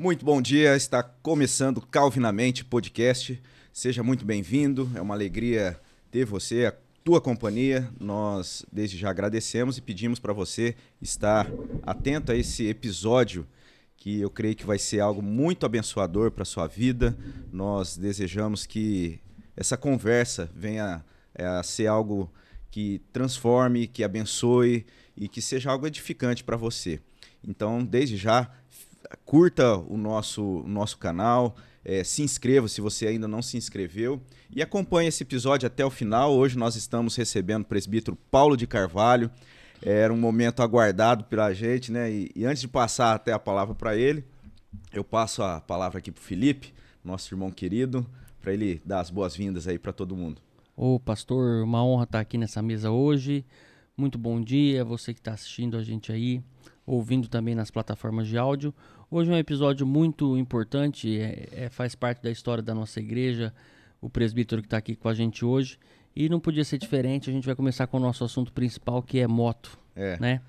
Muito bom dia, está começando Calvinamente Podcast. Seja muito bem-vindo, é uma alegria ter você, a tua companhia. Nós desde já agradecemos e pedimos para você estar atento a esse episódio que eu creio que vai ser algo muito abençoador para sua vida. Nós desejamos que essa conversa venha é, a ser algo que transforme, que abençoe e que seja algo edificante para você. Então, desde já, curta o nosso, o nosso canal, é, se inscreva se você ainda não se inscreveu e acompanhe esse episódio até o final. Hoje nós estamos recebendo o presbítero Paulo de Carvalho. Era um momento aguardado pela gente, né? E, e antes de passar até a palavra para ele, eu passo a palavra aqui para o Felipe, nosso irmão querido, para ele dar as boas-vindas aí para todo mundo. Ô, pastor, uma honra estar aqui nessa mesa hoje. Muito bom dia, você que está assistindo a gente aí, ouvindo também nas plataformas de áudio. Hoje é um episódio muito importante, é, é, faz parte da história da nossa igreja, o presbítero que está aqui com a gente hoje. E não podia ser diferente, a gente vai começar com o nosso assunto principal, que é moto. É. Né?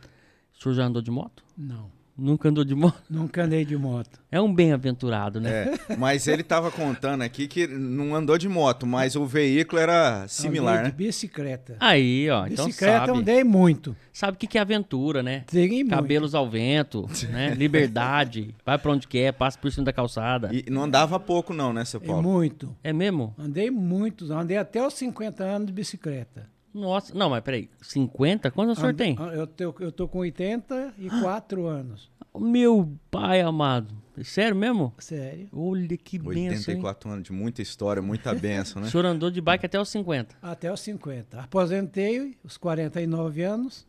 O senhor já andou de moto? Não. Nunca andou de moto? Nunca andei de moto. É um bem-aventurado, né? É, mas ele estava contando aqui que não andou de moto, mas o veículo era similar, andei né? de bicicleta. Aí, ó, então bicicleta sabe. andei muito. Sabe o que que é aventura, né? Muito. Cabelos ao vento, né? Liberdade, vai pra onde quer, passa por cima da calçada. E não andava pouco não, né, seu Paulo? muito. É mesmo? Andei muito. Andei até os 50 anos de bicicleta. Nossa, não, mas peraí, 50? Quantos o senhor tem? Eu tô, eu tô com 84 anos. Meu pai amado. Sério mesmo? Sério. Olha que benção, hein? 84 anos de muita história, muita benção, O né? senhor andou de bike até os 50. Até os 50. Aposentei os 49 anos.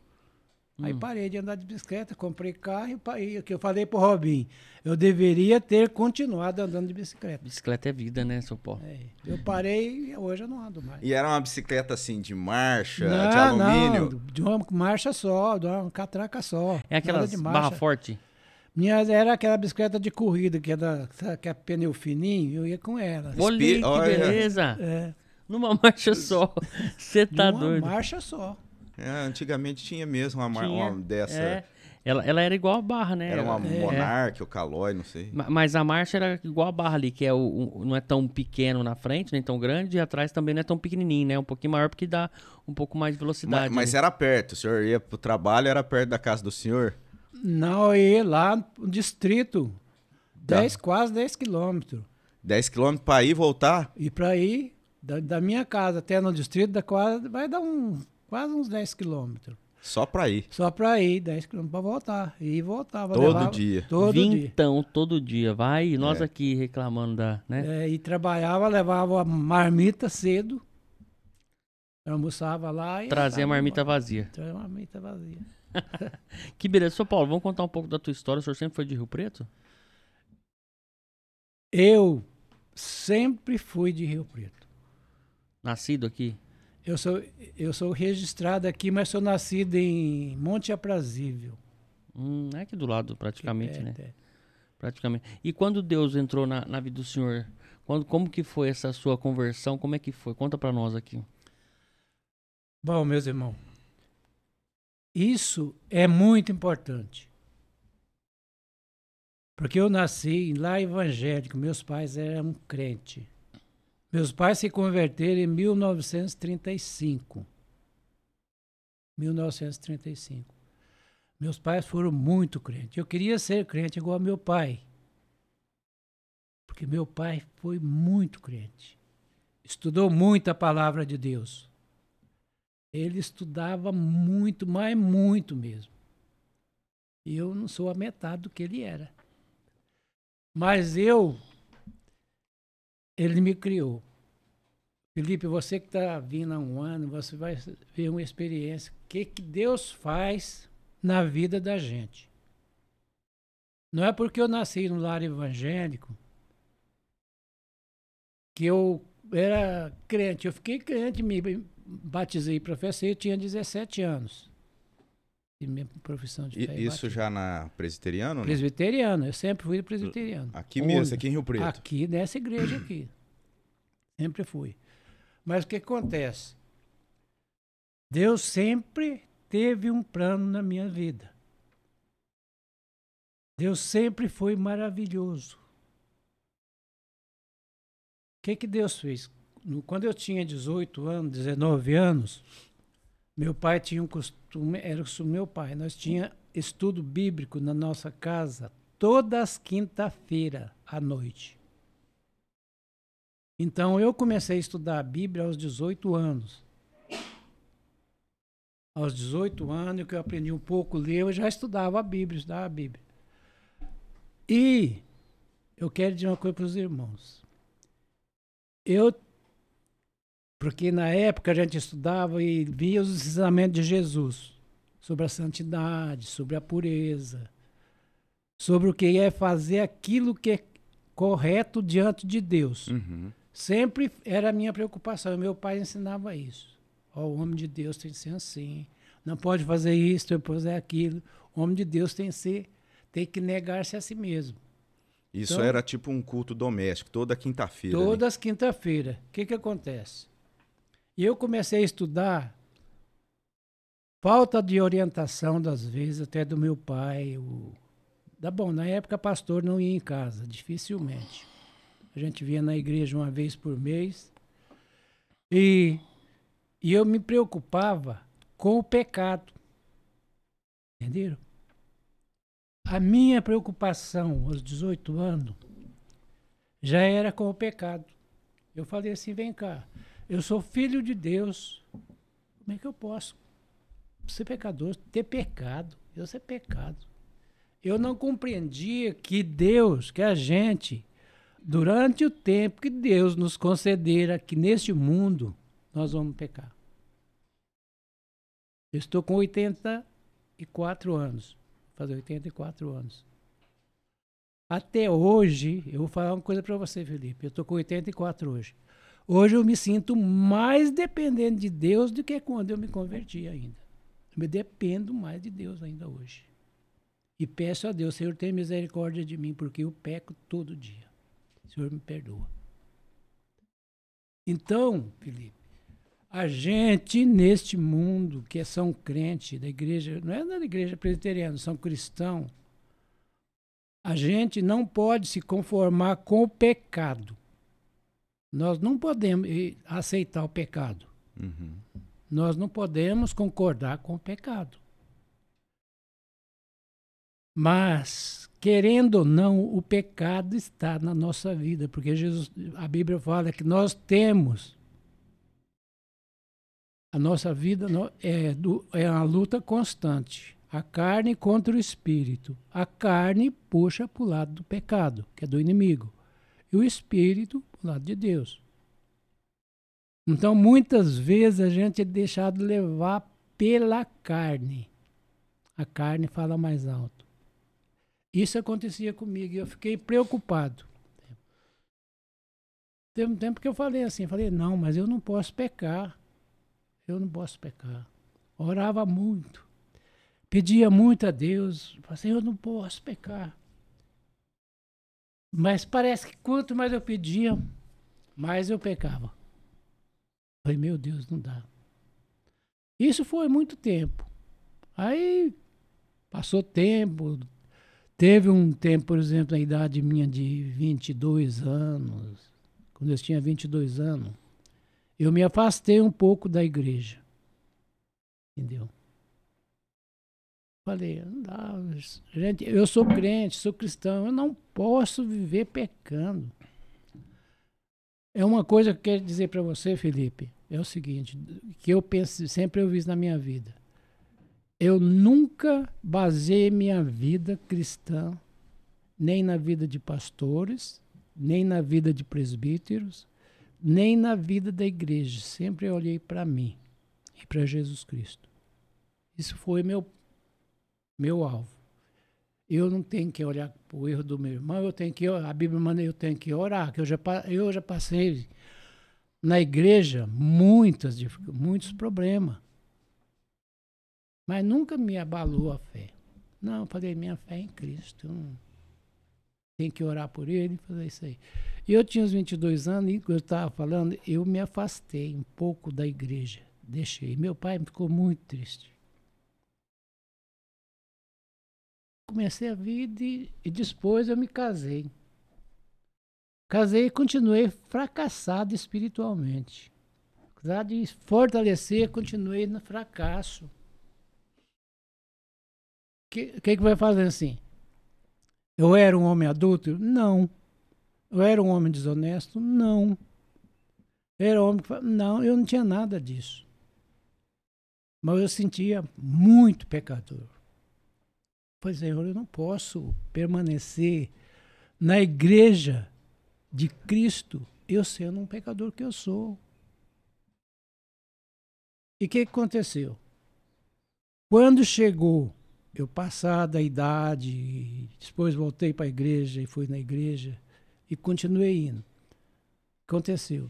Hum. Aí parei de andar de bicicleta, comprei carro e que eu falei pro Robin, eu deveria ter continuado andando de bicicleta. Bicicleta é vida, né, seu Paulo? É, eu parei e hoje eu não ando mais. E era uma bicicleta assim de marcha, não, de alumínio. Não, de uma marcha só, de uma catraca só. É de barra marcha. forte? Minha era aquela bicicleta de corrida, que é, da, sabe, que é pneu fininho, eu ia com ela. Olha que beleza. É, Numa marcha só. Você tá uma doido. marcha só. É, antigamente tinha mesmo uma, mar- Tinha, uma dessa. É. Ela, ela era igual a barra, né? Era uma É. Monarch ou Caloi, não sei. Ma- Mas a marcha era igual a barra ali, que é o, o- não é tão pequeno na frente, nem tão grande, e atrás também não é tão pequenininho, né? Um pouquinho maior porque dá um pouco mais de Mas, velocidade. mas né? era perto, o senhor ia pro trabalho, era perto da casa do senhor. Não, eu ia lá no distrito, 10, quase 10 quilômetros. 10 quilômetros pra ir e voltar. E para ir da, da minha casa até no distrito, da quase, vai dar um, quase uns 10 quilômetros. Só pra ir. Só para ir, 10 quilômetros para voltar. E voltava. Todo levava- dia. Todo dia. Vintão todo dia, vai, e nós É. aqui reclamando da, né? É, e trabalhava, levava a marmita cedo. Almoçava lá e. Trazer a marmita embora. vazia. Trazer a marmita vazia. Que beleza. São Paulo, vamos contar um pouco da tua história. O senhor sempre foi de Rio Preto? Eu sempre fui de Rio Preto. Nascido aqui? Eu sou, eu sou registrado aqui, mas sou nascido em Monte Aprazível. Hum, é aqui do lado, praticamente, É, né? é. Praticamente. E quando Deus entrou na, na vida do senhor, quando, como que foi essa sua conversão? Como é que foi? Conta pra nós aqui. Bom, meus irmãos, isso é muito importante. Porque eu nasci lá evangélico, meus pais eram crentes. Meus pais se converteram em 1935. 1935. Meus pais foram muito crentes. Eu queria ser crente igual meu pai. Porque meu pai foi muito crente. Estudou muito a palavra de Deus. Ele estudava muito, mas muito mesmo. E eu não sou a metade do que ele era. Mas eu, ele me criou. Felipe, você que está vindo há um ano, você vai ver uma experiência. O que, que Deus faz na vida da gente? Não é porque eu nasci no lar evangélico que eu era crente. Eu fiquei crente, me batizei e professei, eu tinha 17 anos. E minha profissão de fé e isso já na presbiteriano? não? Presbiteriano, eu sempre fui presbiteriano. Aqui Onde? mesmo, aqui em Rio Preto. Aqui nessa igreja aqui. Sempre fui. Mas o que acontece? Deus sempre teve um plano na minha vida. Deus sempre foi maravilhoso. O que, que Deus fez? Quando eu tinha 18 anos, 19 anos, meu pai tinha um costume, era o meu pai, nós tinha estudo bíblico na nossa casa todas as quinta-feira à noite. Então eu comecei a estudar a Bíblia aos 18 anos. Aos 18 anos, que eu aprendi um pouco a ler, eu já estudava a Bíblia, estudava a Bíblia. E eu quero dizer uma coisa para os irmãos. Eu, porque na época a gente estudava e via os ensinamentos de Jesus sobre a santidade, sobre a pureza, sobre o que é fazer aquilo que é correto diante de Deus. Uhum. Sempre era a minha preocupação. Meu pai ensinava isso. Oh, o homem de Deus tem que ser assim. Não pode fazer isso, pode fazer aquilo. O homem de Deus tem que ser, tem que negar-se a si mesmo. Isso Então- era tipo um culto doméstico, toda quinta-feira. ali. Todas as quinta-feiras. O que, que acontece? E eu comecei a estudar falta de orientação, das vezes, até do meu pai. O... Tá bom, na época pastor não ia em casa, dificilmente. A gente via na igreja uma vez por mês. E, e eu me preocupava com o pecado. Entenderam? A minha preocupação aos 18 anos já era com o pecado. Eu falei assim: vem cá, eu sou filho de Deus. Como é que eu posso ser pecador, ter pecado? Eu ser pecado. Eu não compreendia que Deus, que a gente, durante o tempo que Deus nos concedera aqui neste mundo, nós vamos pecar. Eu estou com 84 anos. Fazer 84 anos. Até hoje, eu vou falar uma coisa para você, Felipe. Eu estou com 84 hoje. Hoje eu me sinto mais dependente de Deus do que quando eu me converti ainda. Eu me dependo mais de Deus ainda hoje. E peço a Deus, Senhor, tenha misericórdia de mim, porque eu peco todo dia. Senhor, me perdoa. Então, Felipe, a gente neste mundo que são crentes da igreja, não é da igreja presbiteriana, são cristãos, a gente não pode se conformar com o pecado. Nós não podemos aceitar o pecado. Uhum. Nós não podemos concordar com o pecado. Mas, querendo ou não, o pecado está na nossa vida, porque Jesus, a Bíblia fala que nós temos a nossa vida é, do- é uma luta constante. A carne contra o espírito. A carne puxa para o lado do pecado, que é do inimigo. E o espírito lado de Deus. Então, muitas vezes a gente é deixado levar pela carne. A carne fala mais alto. Isso acontecia comigo e eu fiquei preocupado. Teve um tempo que eu falei assim, falei, não, mas eu não posso pecar. Eu não posso pecar. Orava muito. Pedia muito a Deus. Falei eu não posso pecar. Mas parece que quanto mais eu pedia, mais eu pecava. Falei, meu Deus, não dá. Isso foi muito tempo. Aí passou tempo. Teve um tempo, por exemplo, na idade minha de 22 anos, quando eu tinha 22 anos, eu me afastei um pouco da igreja. Entendeu? Falei, não dá, gente, eu sou crente, sou cristão, eu não posso viver pecando. É uma coisa que eu quero dizer para você, Felipe, é o seguinte, que eu penso, sempre eu vi na minha vida. Eu nunca baseei minha vida cristã nem na vida de pastores, nem na vida de presbíteros, nem na vida da igreja. Sempre olhei para mim e para Jesus Cristo. Isso foi meu meu alvo. Eu não tenho que olhar para o erro do meu irmão, eu tenho que a Bíblia manda eu tenho que orar, que eu já eu já passei na igreja muitas muitos problemas. Mas nunca me abalou a fé. Não, eu falei, minha fé é em Cristo. Eu tenho que orar por ele e fazer isso aí. E eu tinha uns 22 anos, e eu estava falando, eu me afastei um pouco da igreja. Deixei. Meu pai ficou muito triste. Comecei a vida e, e depois eu me casei. Casei e continuei fracassado espiritualmente. Apesar de fortalecer, continuei no fracasso. O que, que, que vai fazer assim? Eu era um homem adulto? Não. Eu era um homem desonesto? Não. Eu era um homem que... Não, eu não tinha nada disso. Mas eu sentia muito pecador. Pois é, eu não posso permanecer na igreja de Cristo, eu sendo um pecador que eu sou. E o que aconteceu? Quando chegou eu passada a idade, depois voltei para a igreja e fui na igreja e continuei indo. Aconteceu.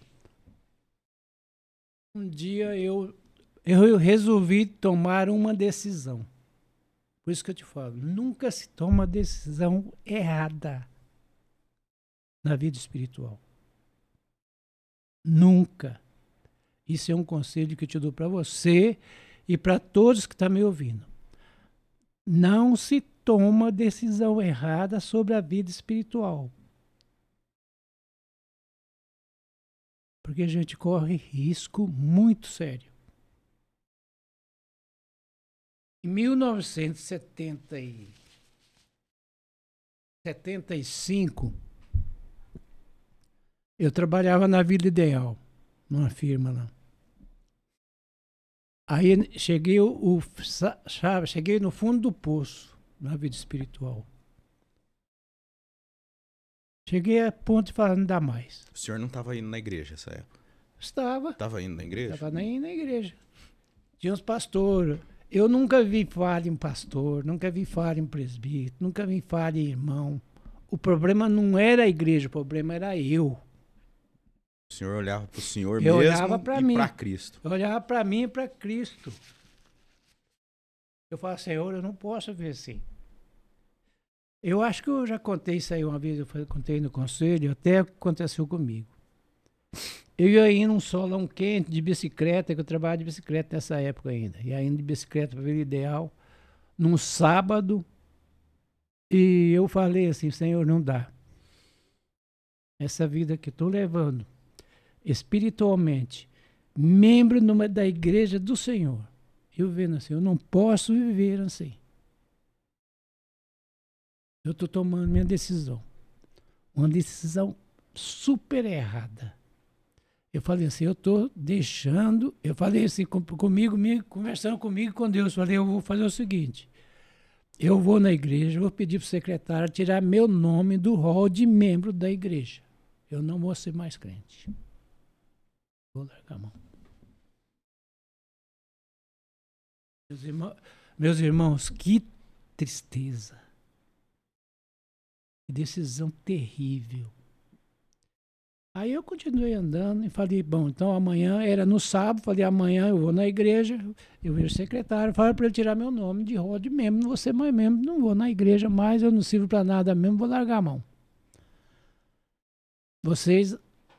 Um dia eu, eu resolvi tomar uma decisão. Por isso que eu te falo, nunca se toma decisão errada na vida espiritual. Nunca. Isso é um conselho que eu te dou para você e para todos que estão tá me ouvindo. Não se toma decisão errada sobre a vida espiritual. Porque a gente corre risco muito sério. Em 1975, eu trabalhava na Vida Ideal, numa firma lá. Aí cheguei, o, sabe, cheguei no fundo do poço na vida espiritual. Cheguei a ponto de falar, não dá mais. O senhor não estava indo na igreja nessa época? Estava. Estava indo na igreja? Estava indo na igreja. Tinha uns pastores. Eu nunca vi falar em pastor, nunca vi falar em presbítero, nunca vi falar em irmão. O problema não era a igreja, o problema era eu. O senhor olhava para o senhor eu mesmo olhava pra e para Cristo. Eu olhava para mim e para Cristo. Eu falava, Senhor, eu não posso ver assim. Eu acho que eu já contei isso aí uma vez, eu contei no conselho, até aconteceu comigo. Eu ia indo num solão quente de bicicleta, que eu trabalhava de bicicleta nessa época ainda. Ia indo de bicicleta para Vila Ideal, num sábado, e eu falei assim, Senhor, não dá. Essa vida que estou levando, espiritualmente, membro numa, da igreja do Senhor, eu vendo assim, eu não posso viver assim. Eu estou tomando minha decisão. Uma decisão super errada. Eu falei assim, eu estou deixando. Eu falei assim com, comigo, conversando comigo com Deus. Falei, eu vou fazer o seguinte. Eu vou na igreja, vou pedir para o secretário tirar meu nome do rol de membro da igreja. Eu não vou ser mais crente. Vou largar a mão. Meus irmãos, meus irmãos que tristeza. Que decisão terrível. Aí eu continuei andando e falei, bom, então amanhã, era no sábado, falei, amanhã eu vou na igreja, eu vejo o secretário, falo para ele tirar meu nome de roda mesmo, não vou ser mais mesmo, não vou na igreja mais, eu não sirvo para nada mesmo, vou largar a mão. Vocês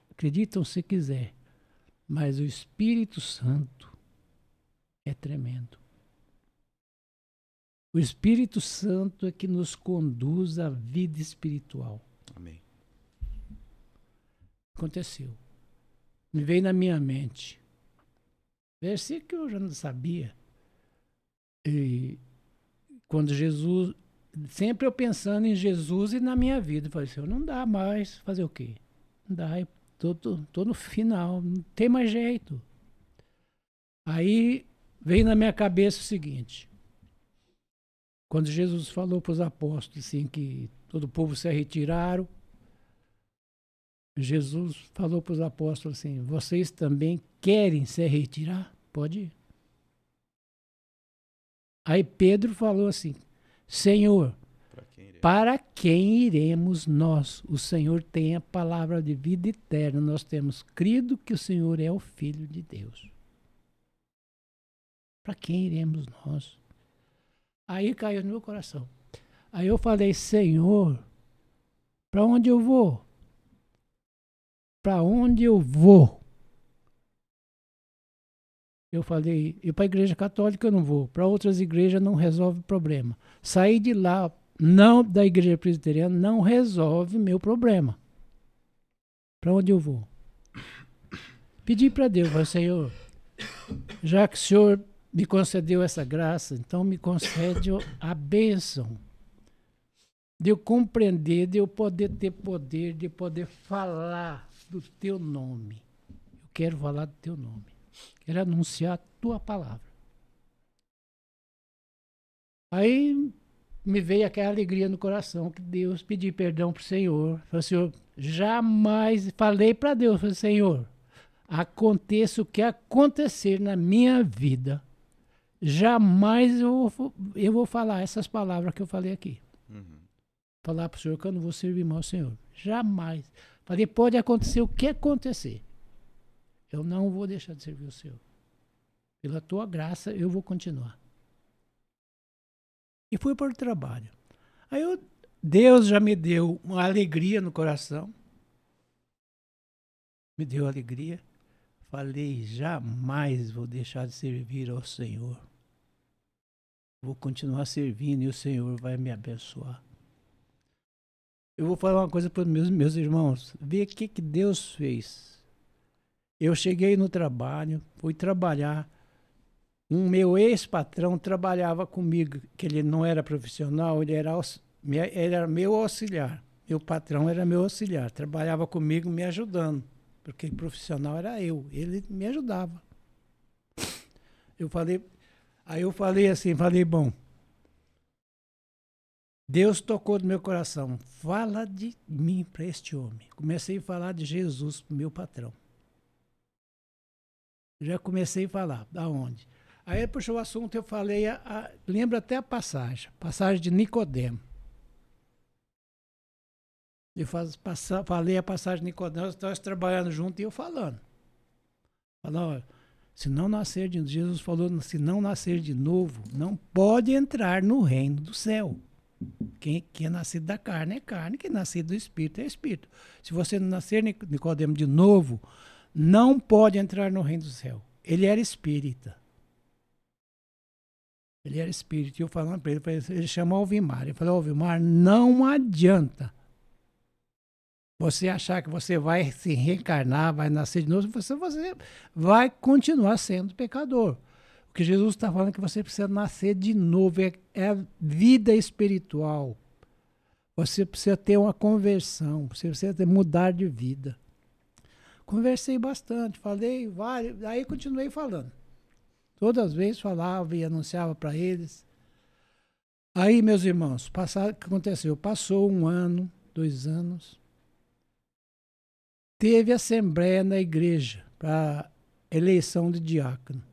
acreditam se quiser, mas o Espírito Santo é tremendo. O Espírito Santo é que nos conduz à vida espiritual. Aconteceu. Me veio na minha mente. Versículo que eu já não sabia. E quando Jesus. Sempre eu pensando em Jesus e na minha vida. Eu falei assim: não dá mais. Fazer o quê? Não dá. Tô, tô, tô no final. Não tem mais jeito. Aí veio na minha cabeça o seguinte. Quando Jesus falou para os apóstolos assim, que todo o povo se retiraram, Jesus falou para os apóstolos assim: vocês também querem se retirar? Pode ir. Aí Pedro falou assim: Senhor, para quem iremos nós? O Senhor tem a palavra de vida eterna. Nós temos crido que o Senhor é o Filho de Deus. Para quem iremos nós? Aí caiu no meu coração. Aí eu falei: Senhor, para onde eu vou? Para onde eu vou? Eu falei, eu para a igreja católica eu não vou, para outras igrejas não resolve o problema. Saí de lá não da igreja presbiteriana não resolve meu problema. Para onde eu vou? Pedi para Deus, falei, Senhor, já que o Senhor me concedeu essa graça, então me concede a bênção de eu compreender, de eu poder ter poder, de poder falar do teu nome. Eu quero falar do teu nome. Quero anunciar a tua palavra. Aí me veio aquela alegria no coração que Deus pedi perdão para o Senhor. Falei, Senhor, jamais falei para Deus, falei, Senhor, aconteça o que acontecer na minha vida, jamais eu vou, eu vou falar essas palavras que eu falei aqui. Uhum. Falar para o Senhor que eu não vou servir mal ao Senhor. Jamais. Falei, pode acontecer o que acontecer. Eu não vou deixar de servir o Senhor. Pela tua graça, eu vou continuar. E fui para o trabalho. Aí eu, Deus já me deu uma alegria no coração. Me deu alegria. Falei, jamais vou deixar de servir ao Senhor. Vou continuar servindo e o Senhor vai me abençoar. Eu vou falar uma coisa para meus, meus irmãos. Ver o que, que Deus fez. Eu cheguei no trabalho, fui trabalhar. Um meu ex-patrão trabalhava comigo, que ele não era profissional, ele era, ele era meu auxiliar. Meu patrão era meu auxiliar, trabalhava comigo me ajudando, porque profissional era eu, ele me ajudava. Eu falei, aí eu falei assim, falei, bom, Deus tocou no meu coração, fala de mim para este homem. Comecei a falar de Jesus para meu patrão. Já comecei a falar, da onde? Aí ele puxou o assunto, eu falei, a, a, lembro até a passagem, passagem de Nicodemo. Eu faz, passa, falei a passagem de Nicodemo, nós estávamos trabalhando junto e eu falando. Falando, se não nascer de Jesus falou, se não nascer de novo, não pode entrar no reino do céu. Quem, quem é nascido da carne é carne, quem é nascido do espírito é espírito. Se você não nascer Nicodemo de novo, não pode entrar no reino do céu. Ele era espírita. Ele era espírito. E eu falando para ele, ele chamou Alvimar. Ele falou, Alvimar, não adianta você achar que você vai se reencarnar, vai nascer de novo, você, você vai continuar sendo pecador. O que Jesus está falando é que você precisa nascer de novo, é, é vida espiritual. Você precisa ter uma conversão, você precisa ter, mudar de vida. Conversei bastante, falei vários, aí continuei falando. Todas as vezes falava e anunciava para eles. Aí, meus irmãos, passar, o que aconteceu? Passou um ano, dois anos. Teve assembleia na igreja para eleição de diácono.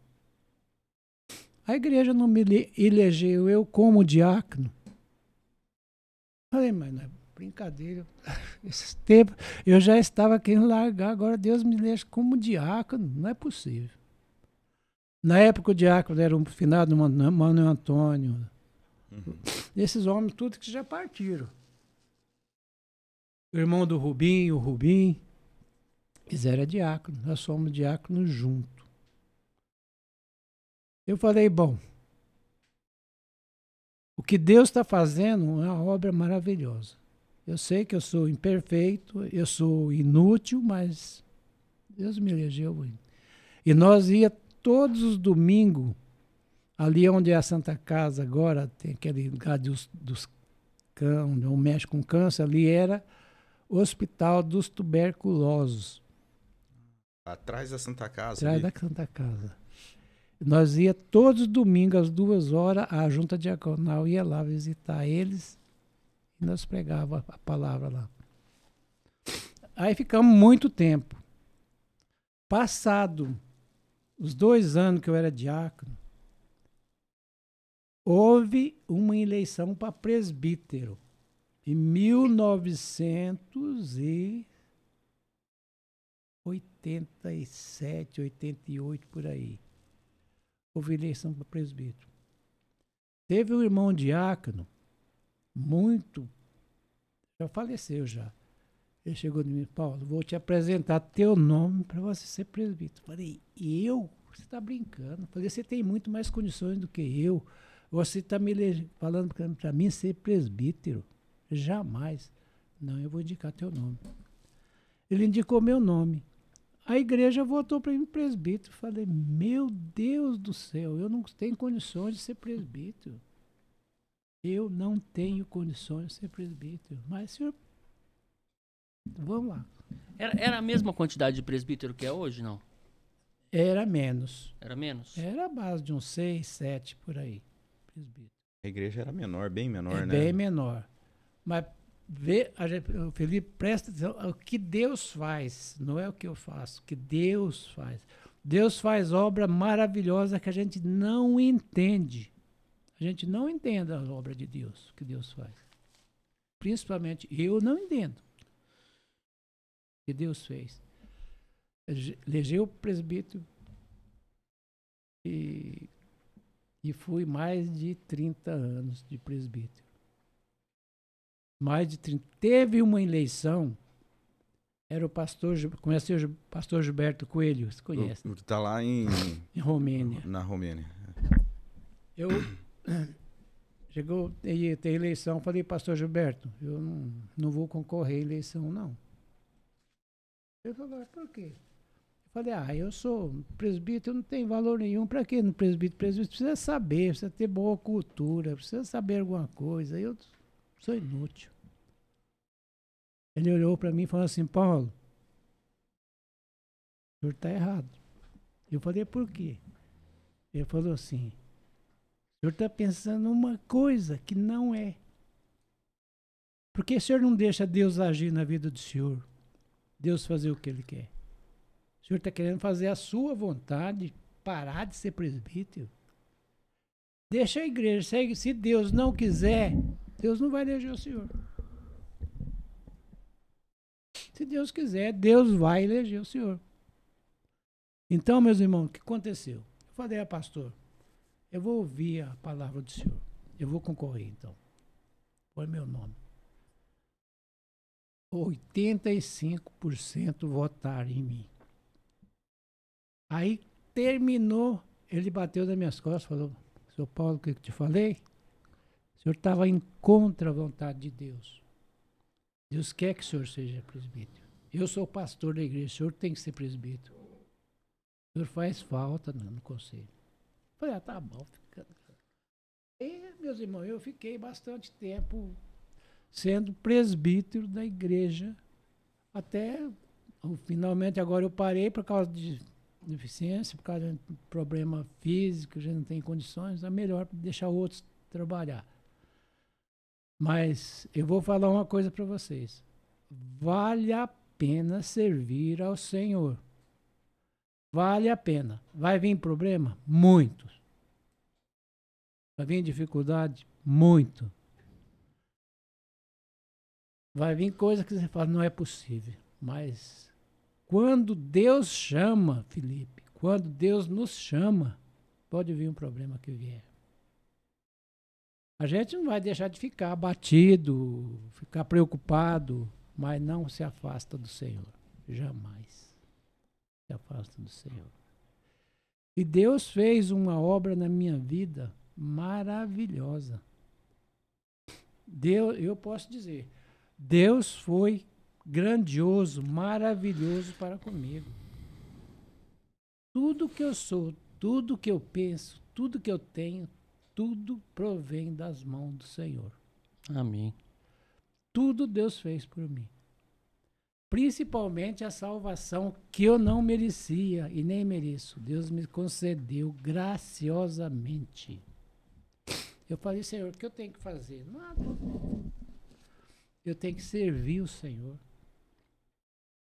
A igreja não me elegeu eu como diácono. Falei, mas não é brincadeira. Esse tempo eu já estava querendo largar, agora Deus me elege como diácono. Não é possível. Na época o diácono era um finado Manuel Antônio. Uhum. Esses homens, tudo que já partiram. O irmão do Rubim, o Rubim, eles eram diáconos. Nós somos diáconos juntos. Eu falei, bom, o que Deus está fazendo é uma obra maravilhosa. Eu sei que eu sou imperfeito, eu sou inútil, mas Deus me elegeu. E nós ia todos os domingos, ali onde é a Santa Casa agora, tem aquele lugar dos, dos cão, não mexe com câncer, ali era o Hospital dos Tuberculosos. Atrás da Santa Casa? Atrás ali. da Santa Casa. Nós ia todos os domingos, às duas horas, a junta diaconal ia lá visitar eles e nós pregava a palavra lá. Aí ficamos muito tempo. Passado os dois anos que eu era diácono, houve uma eleição para presbítero. Em 1987, 88 por aí. Houve eleição para presbítero. Teve um irmão diácono, muito, já faleceu já. Ele chegou de mim, Paulo, vou te apresentar teu nome para você ser presbítero. Falei, eu? Você está brincando? Falei, você tem muito mais condições do que eu. Você está me falando para mim ser presbítero. Jamais. Não, eu vou indicar teu nome. Ele indicou meu nome. A igreja votou para mim presbítero. Falei, meu Deus do céu, eu não tenho condições de ser presbítero. Eu não tenho condições de ser presbítero. Mas, senhor, vamos lá. Era, era a mesma quantidade de presbítero que é hoje, não? Era menos. Era menos? Era a base de uns seis, sete por aí. Presbítero. A igreja era menor, bem menor, é né? Bem menor. Mas vê, a, Felipe, presta atenção, o que Deus faz, não é o que eu faço, o que Deus faz. Deus faz obra maravilhosa que a gente não entende. A gente não entende a obra de Deus, que Deus faz. Principalmente eu não entendo o que Deus fez. Elegeu o presbítero e, e fui mais de 30 anos de presbítero. Mais de 30. Teve uma eleição era o pastor, conhece o pastor Gilberto Coelho, você conhece? Está lá em, em Romênia. Na Romênia. Eu chegou tem, tem eleição, falei, pastor Gilberto, eu não, não vou concorrer à eleição, não. Ele falou, por quê? Eu falei, ah, eu sou presbítero, não tem valor nenhum. Para quê no presbítero? Presbítero precisa saber, precisa ter boa cultura, precisa saber alguma coisa. Eu sou inútil. Ele olhou para mim e falou assim, Paulo, o senhor está errado. Eu falei, por quê? Ele falou assim, o senhor está pensando uma coisa que não é. Por que o senhor não deixa Deus agir na vida do senhor? Deus fazer o que ele quer? O senhor está querendo fazer a sua vontade, parar de ser presbítero? Deixa a igreja. Se Deus não quiser, Deus não vai eleger o senhor. Se Deus quiser, Deus vai eleger o senhor. Então, meus irmãos, o que aconteceu? Eu falei a pastor, eu vou ouvir a palavra do Senhor. Eu vou concorrer, então. Põe meu nome. 85% votaram em mim. Aí terminou, ele bateu nas minhas costas, falou: Seu Paulo, o que eu te falei? O senhor estava em contra a vontade de Deus. Deus quer que o senhor seja presbítero. Eu sou pastor da igreja, o senhor tem que ser presbítero. O senhor faz falta no, no conselho. Falei, ah, tá bom. Fica... E, meus irmãos, eu fiquei bastante tempo sendo presbítero da igreja. Até finalmente agora eu parei por causa de deficiência, por causa de problema físico, já não tem condições, é melhor deixar outros trabalhar. Mas eu vou falar uma coisa para vocês. Vale a pena servir ao Senhor. Vale a pena. Vai vir problema? Muitos. Vai vir dificuldade? Muito. Vai vir coisa que você fala, não é possível. Mas quando Deus chama, Felipe, quando Deus nos chama, pode vir um problema que vier. A gente não vai deixar de ficar abatido, ficar preocupado, mas não se afasta do Senhor. Jamais se afasta do Senhor. E Deus fez uma obra na minha vida maravilhosa. Deus, eu posso dizer, Deus foi grandioso, maravilhoso para comigo. Tudo que eu sou, tudo que eu penso, tudo que eu tenho, tudo provém das mãos do Senhor. Amém. Tudo Deus fez por mim principalmente a salvação que eu não merecia e nem mereço. Deus me concedeu graciosamente. Eu falei, Senhor, o que eu tenho que fazer? Nada. Eu tenho que servir o Senhor.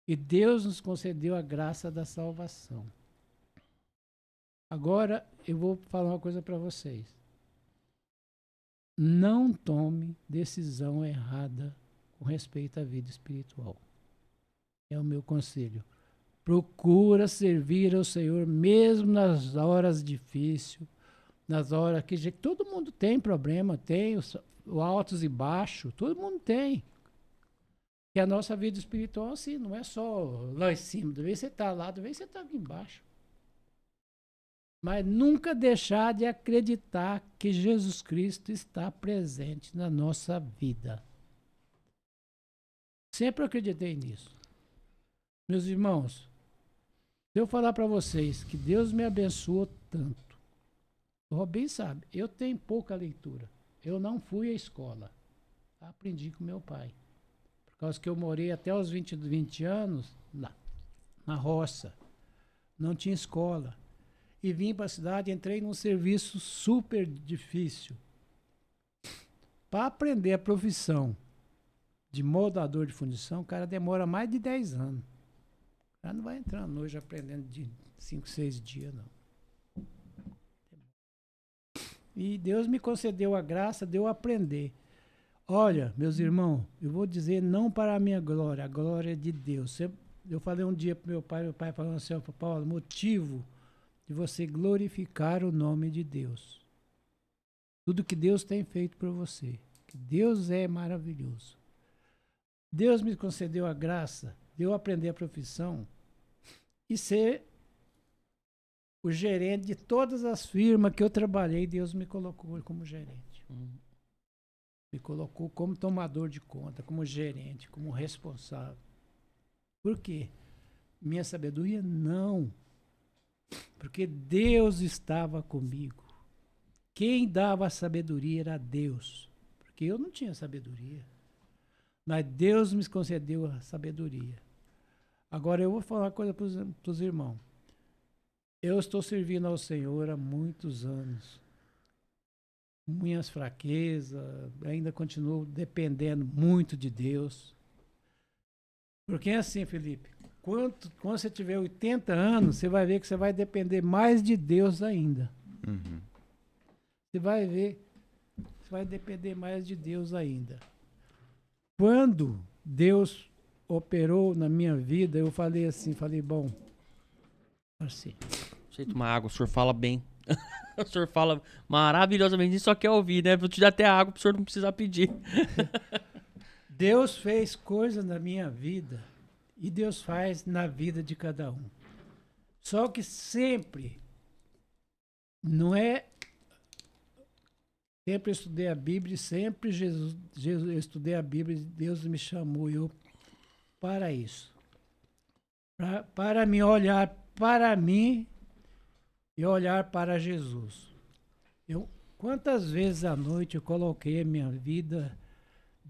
E Deus nos concedeu a graça da salvação. Agora eu vou falar uma coisa para vocês. Não tome decisão errada com respeito à vida espiritual. É o meu conselho. Procura servir ao Senhor mesmo nas horas difíceis, nas horas que todo mundo tem problema, tem os, os altos e baixos, todo mundo tem. E a nossa vida espiritual, assim, não é só lá em cima, de vez você está lá, de vez você está aqui embaixo. Mas nunca deixar de acreditar que Jesus Cristo está presente na nossa vida. Sempre acreditei nisso. Meus irmãos, se eu falar para vocês que Deus me abençoou tanto, o Robin sabe, eu tenho pouca leitura. Eu não fui à escola. Aprendi com meu pai. Por causa que eu morei até os 20, 20 anos na, na roça. Não tinha escola e vim para a cidade, entrei num serviço super difícil. Para aprender a profissão de moldador de fundição, o cara demora mais de 10 anos. O cara não vai entrando hoje aprendendo de 5, 6 dias, não. E Deus me concedeu a graça de eu aprender. Olha, meus irmãos, eu vou dizer não para a minha glória, a glória é de Deus. Eu falei um dia para meu pai, meu pai falou assim, Paulo, motivo de você glorificar o nome de Deus. Tudo que Deus tem feito por você. Que Deus é maravilhoso. Deus me concedeu a graça de eu aprender a profissão e ser o gerente de todas as firmas que eu trabalhei. Deus me colocou como gerente. Me colocou como tomador de conta, como gerente, como responsável. Por quê? Minha sabedoria? Não. Porque Deus estava comigo. Quem dava sabedoria era Deus. Porque eu não tinha sabedoria. Mas Deus me concedeu a sabedoria. Agora eu vou falar uma coisa para os irmãos. Eu estou servindo ao Senhor há muitos anos. Minhas fraquezas, ainda continuo dependendo muito de Deus. Porque é assim, Felipe. Quando, quando você tiver 80 anos, você vai ver que você vai depender mais de Deus ainda. Uhum. Você vai ver, você vai depender mais de Deus ainda. Quando Deus operou na minha vida, eu falei assim, falei, bom, assim. Deixa eu tomar água, o senhor fala bem. o senhor fala maravilhosamente, só quer ouvir, né? Vou te dar até água para o senhor não precisar pedir. Deus fez coisas na minha vida e Deus faz na vida de cada um. Só que sempre não é sempre estudei a Bíblia, sempre Jesus, Jesus eu estudei a Bíblia, Deus me chamou eu para isso. Pra, para me olhar para mim e olhar para Jesus. Eu quantas vezes à noite eu coloquei a minha vida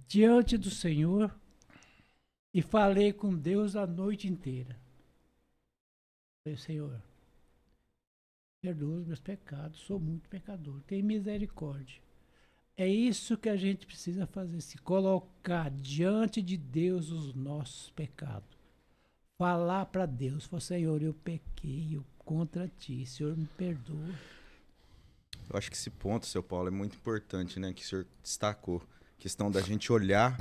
diante do Senhor e falei com Deus a noite inteira. Falei, Senhor, perdoa os meus pecados, sou muito pecador, tem misericórdia. É isso que a gente precisa fazer, se colocar diante de Deus os nossos pecados. Falar para Deus, falar, Senhor, eu pequei contra ti, Senhor, me perdoa. Eu acho que esse ponto, seu Paulo, é muito importante, né? Que o senhor destacou questão da gente olhar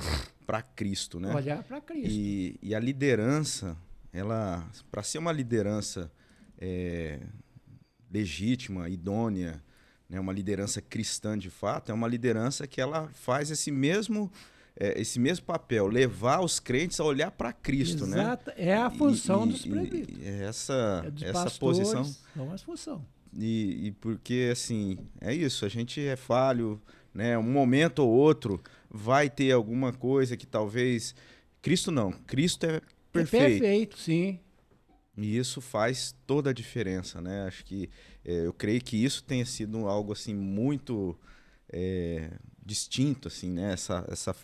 para Cristo, né? Olhar para Cristo. E, e, a liderança, ela, para ser uma liderança é, legítima, idônea, né, uma liderança cristã de fato, é uma liderança que ela faz esse mesmo é, esse mesmo papel, levar os crentes a olhar para Cristo, né? Exato. né? É a função e, dos presbíteros. essa é essa posição. Não é a função. E, e porque assim é isso, a gente é falho, né? Um momento ou outro vai ter alguma coisa que talvez Cristo não, Cristo é perfeito. É perfeito, sim. E isso faz toda a diferença, né? Acho que é, eu creio que isso tenha sido algo assim muito é, distinto, assim, né? Essa, essa,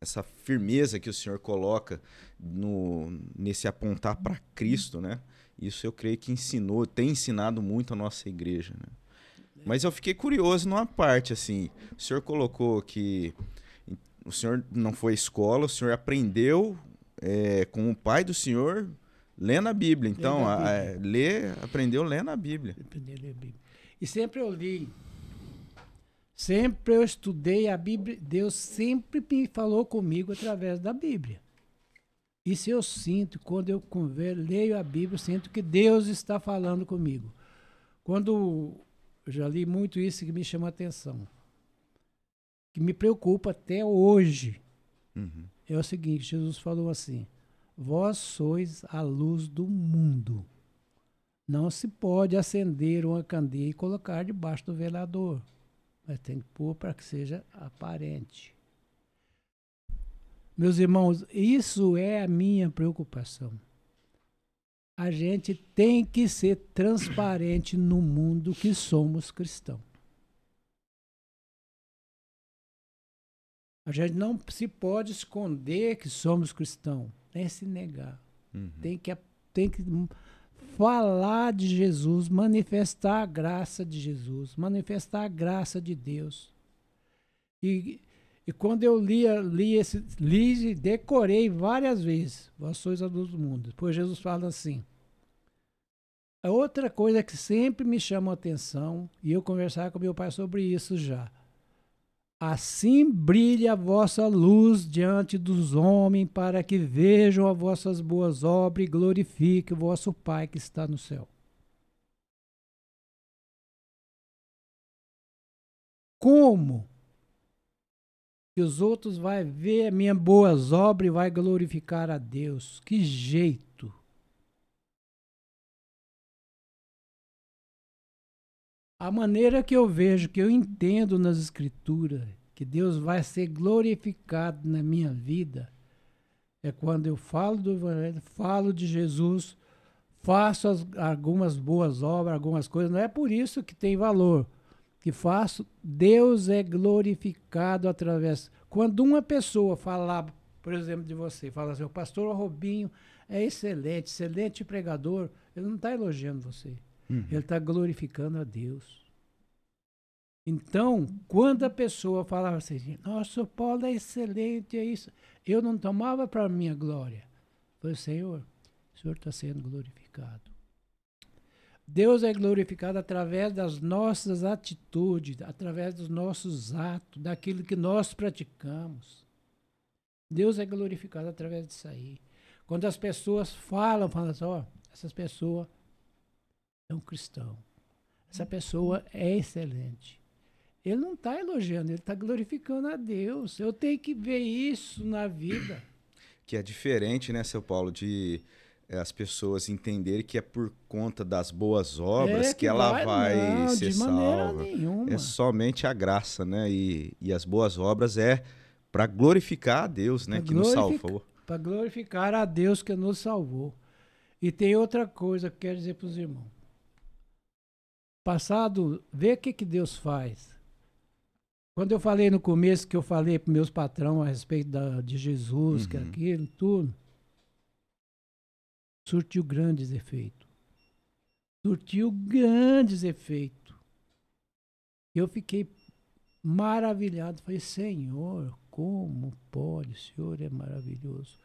essa firmeza que o Senhor coloca no, nesse apontar para Cristo, né? Isso eu creio que ensinou, tem ensinado muito a nossa igreja, né? Mas eu fiquei curioso numa parte, assim. O senhor colocou que o senhor não foi à escola, o senhor aprendeu é, com o pai do senhor lendo a Bíblia. Então, a Bíblia. A, ler, aprendeu lendo a Bíblia. Aprendi a ler a Bíblia. E sempre eu li. Sempre eu estudei a Bíblia. Deus sempre me falou comigo através da Bíblia. Isso eu sinto quando eu converso, leio a Bíblia, sinto que Deus está falando comigo. Quando eu já li muito isso que me chama a atenção. Que me preocupa até hoje. Uhum. É o seguinte: Jesus falou assim: Vós sois a luz do mundo. Não se pode acender uma candeia e colocar debaixo do velador. Mas tem que pôr para que seja aparente. Meus irmãos, isso é a minha preocupação. A gente tem que ser transparente no mundo que somos cristãos. A gente não se pode esconder que somos cristãos, nem se negar. Uhum. Tem, que, tem que falar de Jesus, manifestar a graça de Jesus, manifestar a graça de Deus. E, e quando eu li, li esse, li e decorei várias vezes, Vós sois a luz do mundo. Depois Jesus fala assim, a outra coisa que sempre me chama a atenção, e eu conversar com meu pai sobre isso já, Assim brilhe a vossa luz diante dos homens, para que vejam as vossas boas obras e glorifiquem o vosso Pai que está no céu. Como que os outros vão ver as minhas boas obras e vai glorificar a Deus? Que jeito! A maneira que eu vejo, que eu entendo nas Escrituras, que Deus vai ser glorificado na minha vida, é quando eu falo do Evangelho, falo de Jesus, faço as, algumas boas obras, algumas coisas. Não é por isso que tem valor que faço. Deus é glorificado através. Quando uma pessoa falar, por exemplo, de você, fala assim: o pastor Robinho é excelente, excelente pregador, ele não está elogiando você. Uhum. Ele está glorificando a Deus. Então, quando a pessoa falava assim, nosso Paulo é excelente, é isso, eu não tomava para minha glória. Falei, Senhor, o Senhor está sendo glorificado. Deus é glorificado através das nossas atitudes, através dos nossos atos, daquilo que nós praticamos. Deus é glorificado através disso aí. Quando as pessoas falam, falam assim, ó, oh, essas pessoas é um cristão. Essa pessoa é excelente. Ele não está elogiando, ele está glorificando a Deus. Eu tenho que ver isso na vida. Que é diferente, né, seu Paulo, de é, as pessoas entenderem que é por conta das boas obras é que, que, ela vai, vai não, ser salva. Nenhuma. É somente a graça, né? E, e as boas obras é para glorificar a Deus, né, pra que nos salvou. Para glorificar a Deus que nos salvou. E tem outra coisa que eu quero dizer para os irmãos. Passado, vê o que, que Deus faz. Quando eu falei no começo que eu falei para meus patrão a respeito da, de Jesus, uhum. que aquilo, tudo, surtiu grandes efeitos. Surtiu grandes efeitos. Eu fiquei maravilhado. Falei, Senhor, como pode? O Senhor é maravilhoso.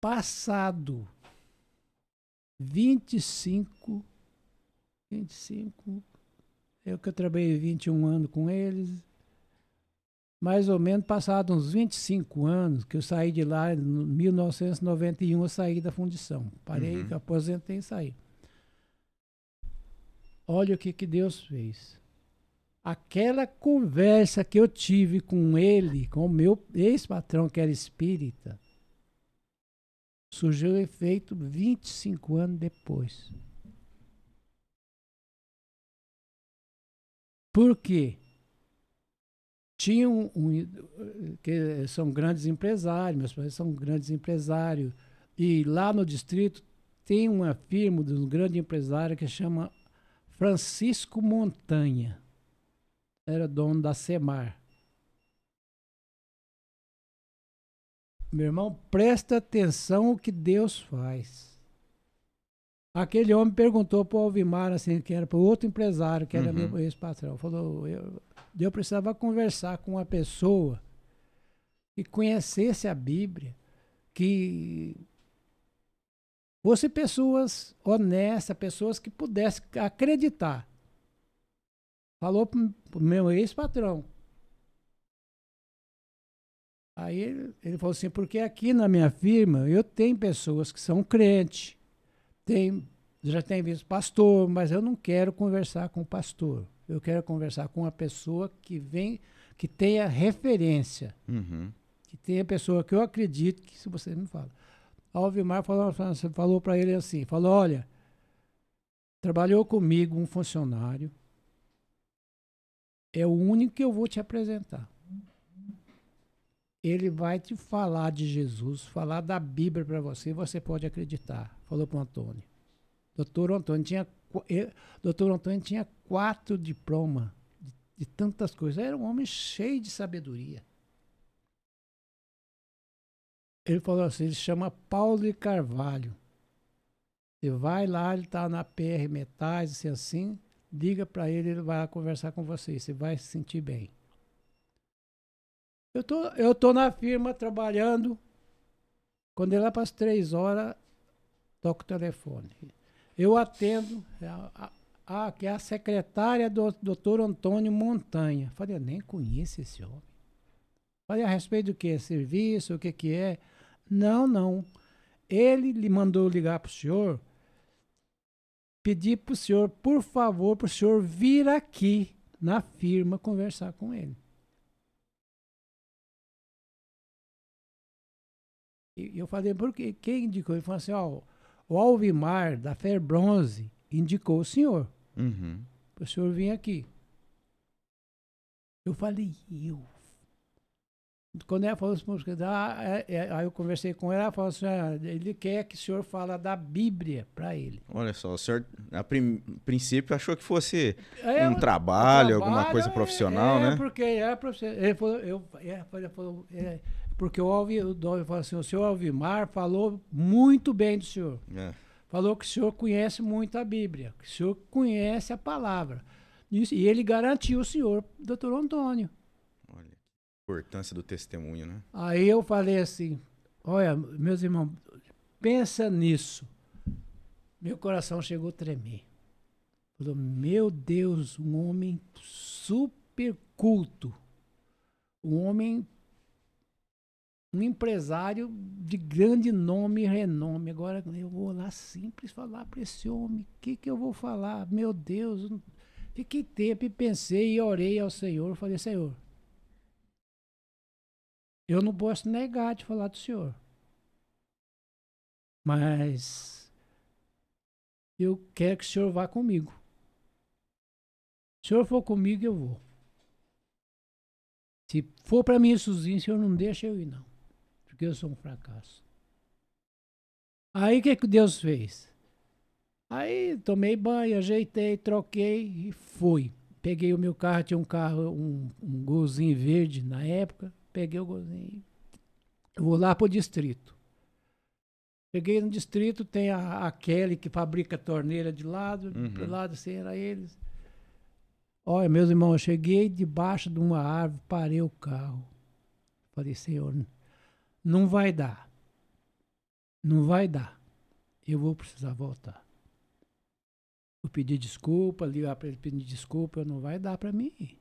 Passado 25 25. Eu que eu trabalhei 21 anos com eles. Mais ou menos passados uns 25 anos, que eu saí de lá, em 1991 eu saí da fundição. Parei, uhum. aposentei e saí. Olha o que, que Deus fez. Aquela conversa que eu tive com ele, com o meu ex-patrão, que era espírita, surgiu efeito 25 anos depois. Por quê? Tinham um, que são grandes empresários, meus pais são grandes empresários. E lá no distrito tem uma firma de um grande empresário que chama Francisco Montanha. Era dono da Semar. Meu irmão, presta atenção o que Deus faz. Aquele homem perguntou para o Alvimar, assim, que era para outro empresário, que era uhum. meu ex-patrão. Falou: eu, eu precisava conversar com uma pessoa que conhecesse a Bíblia, que fosse pessoas honestas, pessoas que pudessem acreditar. Falou para o meu ex-patrão. Aí ele, ele falou assim: porque aqui na minha firma eu tenho pessoas que são crentes tem, já tem visto pastor, mas eu não quero conversar com o pastor. Eu quero conversar com uma pessoa que vem, que tenha referência. Uhum. Que tenha pessoa que eu acredito que se você me fala. Alvimar falou, falou para ele assim, falou, olha, Trabalhou comigo um funcionário. É o único que eu vou te apresentar. Ele vai te falar de Jesus, falar da Bíblia para você, você pode acreditar. Falou para o Antônio. Doutor Antônio tinha, doutor Antônio tinha quatro diplomas de, de tantas coisas. Era um homem cheio de sabedoria. Ele falou assim, ele chama Paulo de Carvalho. Você vai lá, ele está na PR Metais, assim, assim, liga para ele, ele vai conversar com você, você vai se sentir bem. Eu tô, eu tô na firma trabalhando, quando ele lá para as três horas, toca o telefone. Eu atendo, é a, a, que é a secretária do doutor Antônio Montanha. Falei, eu nem conheço esse homem. Falei, a respeito do que? Serviço, o que que é? Não, não. Ele lhe mandou ligar para o senhor pedir para o senhor, por favor, para o senhor vir aqui na firma conversar com ele. E eu falei, porque quem indicou? Ele falou assim, ó, o Alvimar da Fer Bronze indicou o senhor. Uhum. Para o senhor vir aqui. Eu falei, eu quando ela falou assim, ah, é, é, aí eu conversei com ela, ela falou assim, ah, ele quer que o senhor fala da Bíblia para ele. Olha só, o senhor, a prim, princípio, achou que fosse é, um trabalho, alguma coisa profissional, é, né? porque é profissional. Ele falou, eu, é, ele falou, é, porque o Alvi, o Dóvio falou assim, o senhor Alvimar falou muito bem do senhor. É. Falou que o senhor conhece muito a Bíblia, que o senhor conhece a palavra. e ele garantiu o senhor, doutor Antônio importância do testemunho, né? Aí eu falei assim: olha, meus irmãos, pensa nisso. Meu coração chegou a tremer. Falou, meu Deus, um homem super culto. Um homem, um empresário de grande nome e renome. Agora eu vou lá simples falar para esse homem. O que, que eu vou falar? Meu Deus, fiquei tempo e pensei e orei ao Senhor. Falei, Senhor, eu não posso negar de falar do senhor. Mas eu quero que o senhor vá comigo. Se o senhor for comigo, eu vou. Se for para mim sozinho, o senhor não deixa eu ir, não. Porque eu sou um fracasso. Aí o que, que Deus fez? Aí tomei banho, ajeitei, troquei e fui. Peguei o meu carro, tinha um carro, um, um golzinho verde na época peguei o golzinho. Vou lá pro distrito. Cheguei no distrito, tem a, a Kelly que fabrica torneira de lado, uhum. do lado assim era eles. Olha, meus irmãos, eu cheguei debaixo de uma árvore, parei o carro. Falei, Senhor, não vai dar. Não vai dar. Eu vou precisar voltar. Eu pedi desculpa, ligar para ele pedir desculpa, não vai dar para mim.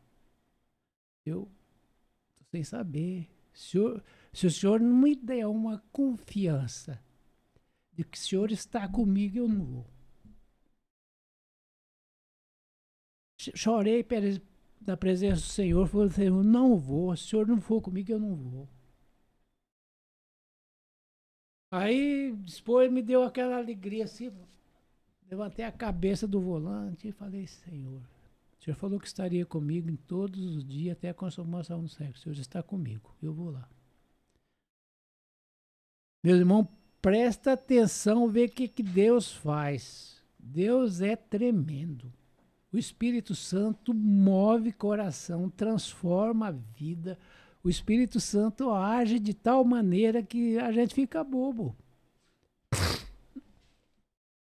Eu sem saber. Se o, se o senhor não me der uma confiança de que o senhor está comigo, eu não vou. Chorei na presença do Senhor, falei, Senhor, não vou, se o senhor não for comigo, eu não vou. Aí depois me deu aquela alegria assim, levantei a cabeça do volante e falei, Senhor, o Senhor falou que estaria comigo em todos os dias até a consumação do século. O Senhor está comigo. Eu vou lá. Meu irmão, presta atenção, vê o que, que Deus faz. Deus é tremendo. O Espírito Santo move coração, transforma a vida. O Espírito Santo age de tal maneira que a gente fica bobo.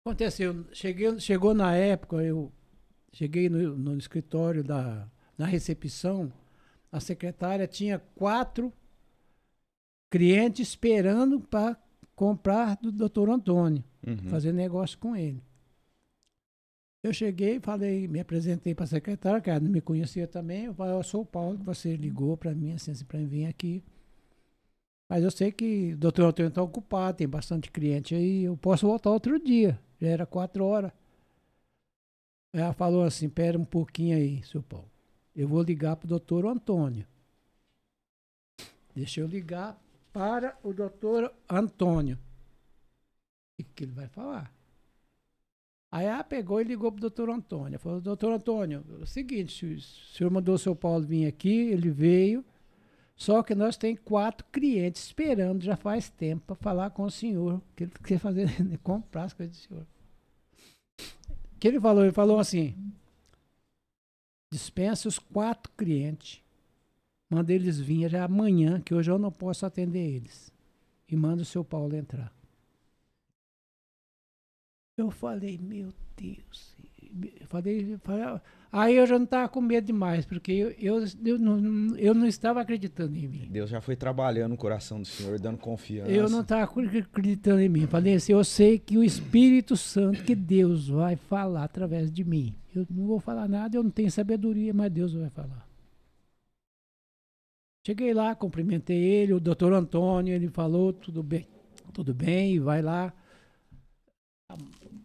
Aconteceu, cheguei, chegou na época, eu Cheguei no, no escritório da na recepção, a secretária tinha quatro clientes esperando para comprar do doutor Antônio, uhum. fazer negócio com ele. Eu cheguei, falei, me apresentei para a secretária, que ela não me conhecia também. Eu falei, eu sou o Paulo, você ligou para mim, assim, assim para vir aqui. Mas eu sei que o doutor Antônio está ocupado, tem bastante cliente aí, eu posso voltar outro dia. Já era quatro horas. Ela falou assim: pera um pouquinho aí, seu Paulo. Eu vou ligar para o doutor Antônio. Deixa eu ligar para o doutor Antônio. O que ele vai falar? Aí ela pegou e ligou pro doutor Antônio. Falou, doutor Antônio, é o seguinte, o senhor mandou o seu Paulo vir aqui, ele veio, só que nós tem quatro clientes esperando já faz tempo para falar com o senhor, que ele quer fazer, comprar as coisas do senhor. O que ele falou? Ele falou assim, dispensa os quatro clientes, manda eles vir já amanhã, que hoje eu não posso atender eles, e manda o seu Paulo entrar. Eu falei, meu Deus. Eu falei, falei, aí eu já não estava com medo demais, porque eu, eu, eu, não, eu não estava acreditando em mim. Deus já foi trabalhando no coração do Senhor, dando confiança. Eu não estava acreditando em mim. Falei assim, eu sei que o Espírito Santo, que Deus vai falar através de mim. Eu não vou falar nada, eu não tenho sabedoria, mas Deus vai falar. Cheguei lá, cumprimentei ele, o doutor Antônio, ele falou, tudo bem, tudo bem, vai lá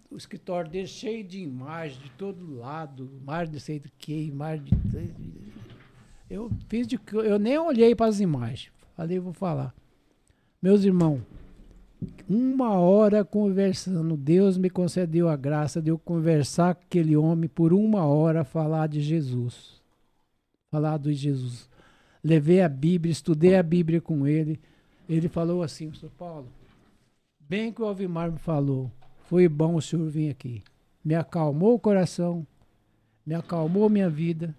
o escritório dele cheio de imagens de todo lado, imagem de sei do que, imagem de. Eu fiz de. Eu nem olhei para as imagens. Falei, vou falar. Meus irmãos, uma hora conversando, Deus me concedeu a graça de eu conversar com aquele homem por uma hora, falar de Jesus. Falar de Jesus. Levei a Bíblia, estudei a Bíblia com ele. Ele falou assim, Sr. Paulo, bem que o Alvimar me falou, foi bom o senhor vir aqui. Me acalmou o coração, me acalmou minha vida.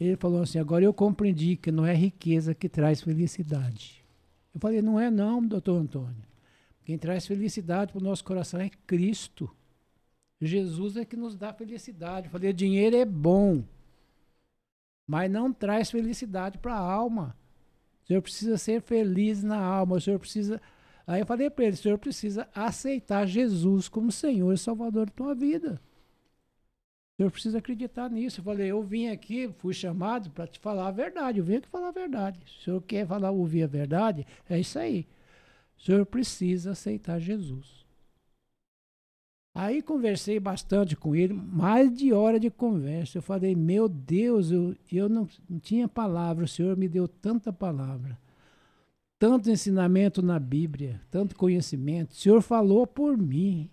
Ele falou assim: agora eu compreendi que não é riqueza que traz felicidade. Eu falei: não é, não, doutor Antônio. Quem traz felicidade para o nosso coração é Cristo. Jesus é que nos dá felicidade. Eu falei: dinheiro é bom, mas não traz felicidade para a alma. O senhor precisa ser feliz na alma, o senhor precisa Aí eu falei para ele: o senhor precisa aceitar Jesus como Senhor e Salvador da tua vida. O senhor precisa acreditar nisso. Eu falei: eu vim aqui, fui chamado para te falar a verdade. Eu vim aqui falar a verdade. Se o senhor quer falar, ouvir a verdade, é isso aí. O senhor precisa aceitar Jesus. Aí conversei bastante com ele, mais de hora de conversa. Eu falei, meu Deus, eu, eu não, não tinha palavra, o Senhor me deu tanta palavra tanto ensinamento na Bíblia, tanto conhecimento. O Senhor falou por mim.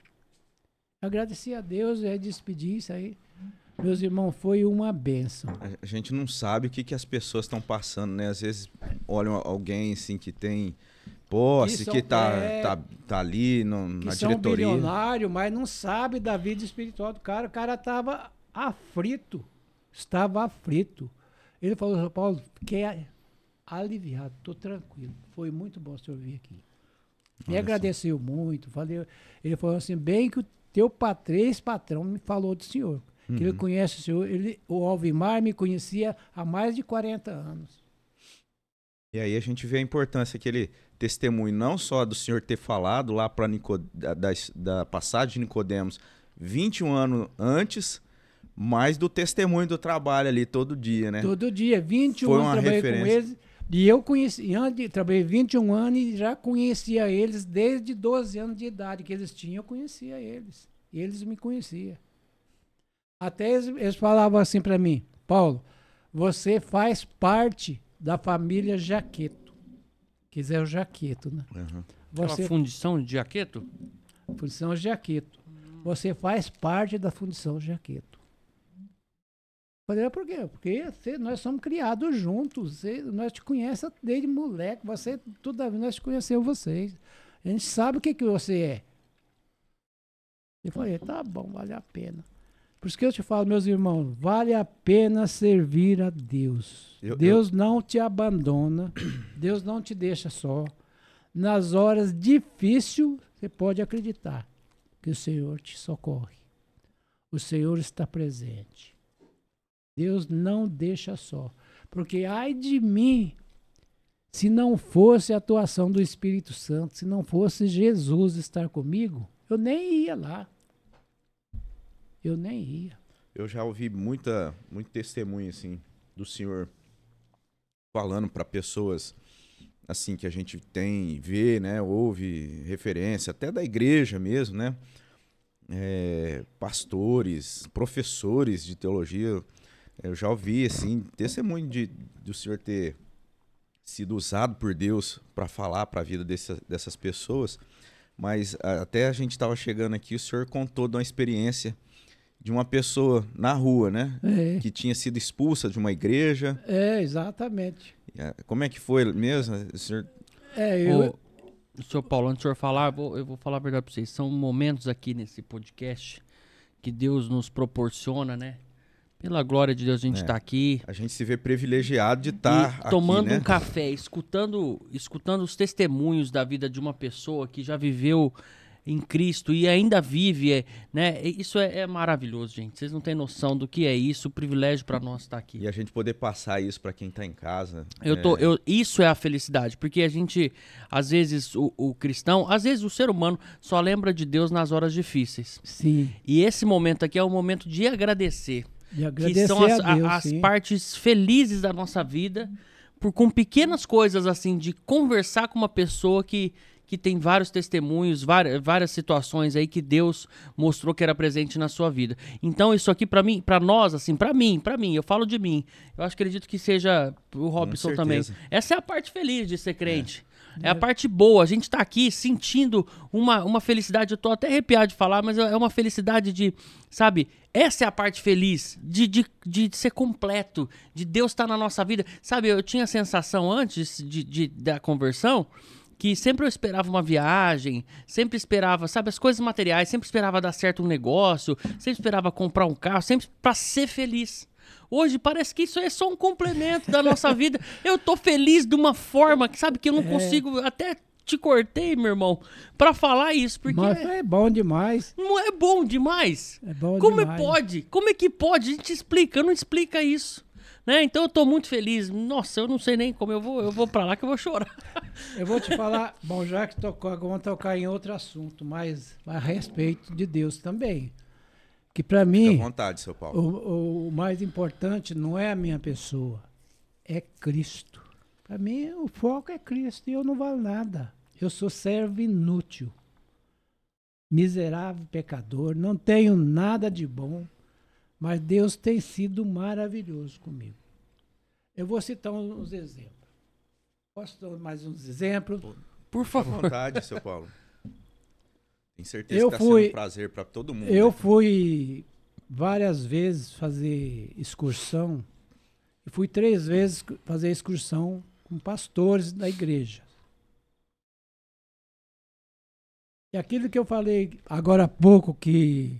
Agradeci a Deus e despedi isso aí. Meus irmãos, foi uma benção. A gente não sabe o que, que as pessoas estão passando, né? Às vezes olham alguém assim que tem posse, que, são, que tá, é, tá, tá ali no, que na são diretoria. bilionário, mas não sabe da vida espiritual do cara. O cara estava aflito. Estava aflito. Ele falou, Paulo, quer aliviado, estou tranquilo. Foi muito bom o senhor vir aqui. Me agradeceu muito. Falei, ele falou assim, bem que o teu patrão, patrão me falou do senhor. Uhum. Que ele uhum. conhece o senhor. Ele, o Alvimar me conhecia há mais de 40 anos. E aí a gente vê a importância que ele testemunho não só do senhor ter falado lá para da, da, da passagem de Nicodemos 21 anos antes, mas do testemunho do trabalho ali todo dia, né? Todo dia, 21 Foi anos trabalhei referência. com eles e eu conheci, antes, trabalhei 21 anos e já conhecia eles desde 12 anos de idade que eles tinham, eu conhecia eles. E eles me conheciam. Até eles, eles falavam assim para mim, Paulo, você faz parte da família Jaqueto. Quiser o Jaqueto, né? Uhum. Você, Aquela fundição de Jaqueto? Fundição Jaqueto. Você faz parte da fundição Jaqueto. Falei, por quê? Porque você, nós somos criados juntos. Você, nós te conhecemos desde moleque. Você, toda vez nós conhecemos vocês. A gente sabe o que, que você é. Eu falei, tá bom, vale a pena. Por isso que eu te falo, meus irmãos, vale a pena servir a Deus. Eu, Deus eu... não te abandona, Deus não te deixa só. Nas horas difíceis, você pode acreditar que o Senhor te socorre. O Senhor está presente. Deus não deixa só. Porque ai de mim, se não fosse a atuação do Espírito Santo, se não fosse Jesus estar comigo, eu nem ia lá. Eu nem ia. Eu já ouvi muita, muito testemunho assim do Senhor falando para pessoas assim que a gente tem, vê, né, ouve referência até da igreja mesmo, né? É, pastores, professores de teologia eu já ouvi, assim, testemunho de, do senhor ter sido usado por Deus para falar para a vida dessa, dessas pessoas, mas até a gente estava chegando aqui, o senhor contou de uma experiência de uma pessoa na rua, né? É, Que tinha sido expulsa de uma igreja. é exatamente. Como é que foi mesmo? O senhor É, eu, Ô, senhor Paulo, antes do senhor falar, eu vou, eu vou falar a verdade pra vocês. São momentos aqui nesse podcast que Deus nos proporciona, né? Pela glória de Deus, a gente É. tá aqui. A gente se vê privilegiado de estar tomando aqui, né? um café, escutando, escutando os testemunhos da vida de uma pessoa que já viveu em Cristo e ainda vive, é, né? Isso é, é maravilhoso, gente. Vocês não têm noção do que é isso, o privilégio para nós estar aqui. E a gente poder passar isso para quem tá em casa. Eu tô, eu, isso é a felicidade, porque a gente, às vezes, o, o cristão, às vezes o ser humano só lembra de Deus nas horas difíceis. sim, E esse momento aqui é o momento de agradecer que são as, a Deus, a- as partes felizes da nossa vida, por com pequenas coisas assim, de conversar com uma pessoa que, que tem vários testemunhos, várias, várias situações aí que Deus mostrou que era presente na sua vida. Então isso aqui pra mim, para nós assim, pra mim, para mim, eu falo de mim. Eu acho que acredito que seja o Robson também. Essa é a parte feliz de ser crente. É. a parte boa. A gente tá aqui sentindo uma, uma felicidade. Eu tô até arrepiado de falar, mas é uma felicidade de, sabe? Essa é a parte feliz de, de, de ser completo, de Deus estar na nossa vida. Sabe, eu tinha a sensação antes de, de- da conversão que sempre eu esperava uma viagem, sempre esperava, sabe, as coisas materiais, sempre esperava dar certo um negócio, sempre esperava comprar um carro, sempre pra ser feliz. Hoje parece que isso é só um complemento da nossa vida. Eu tô feliz de uma forma que, sabe, que eu não consigo. Até te cortei, meu irmão, pra falar isso, porque Mas é bom demais. não é bom demais. É bom Como é demais. pode? Como é que pode? A gente explica, não explica isso. Né? Então eu tô muito feliz. Nossa, eu não sei nem como eu vou. Eu vou pra lá que eu vou chorar. Eu vou te falar, bom, já que tocou, agora vamos tocar em outro assunto, mas a respeito de Deus também. Que para mim, vontade, seu Paulo. o, o mais importante não é a minha pessoa, é Cristo. Para mim, o foco é Cristo e eu não valo nada. Eu sou servo inútil, miserável pecador, não tenho nada de bom, mas Deus tem sido maravilhoso comigo. Eu vou citar uns exemplos. Posso dar mais uns exemplos? Por Fique à favor. vontade, seu Paulo. Tenho certeza Eu que tá fui- sendo um prazer para todo mundo. Eu né? fui várias vezes fazer excursão, e fui três vezes fazer excursão com pastores da igreja. E aquilo que eu falei agora há pouco, que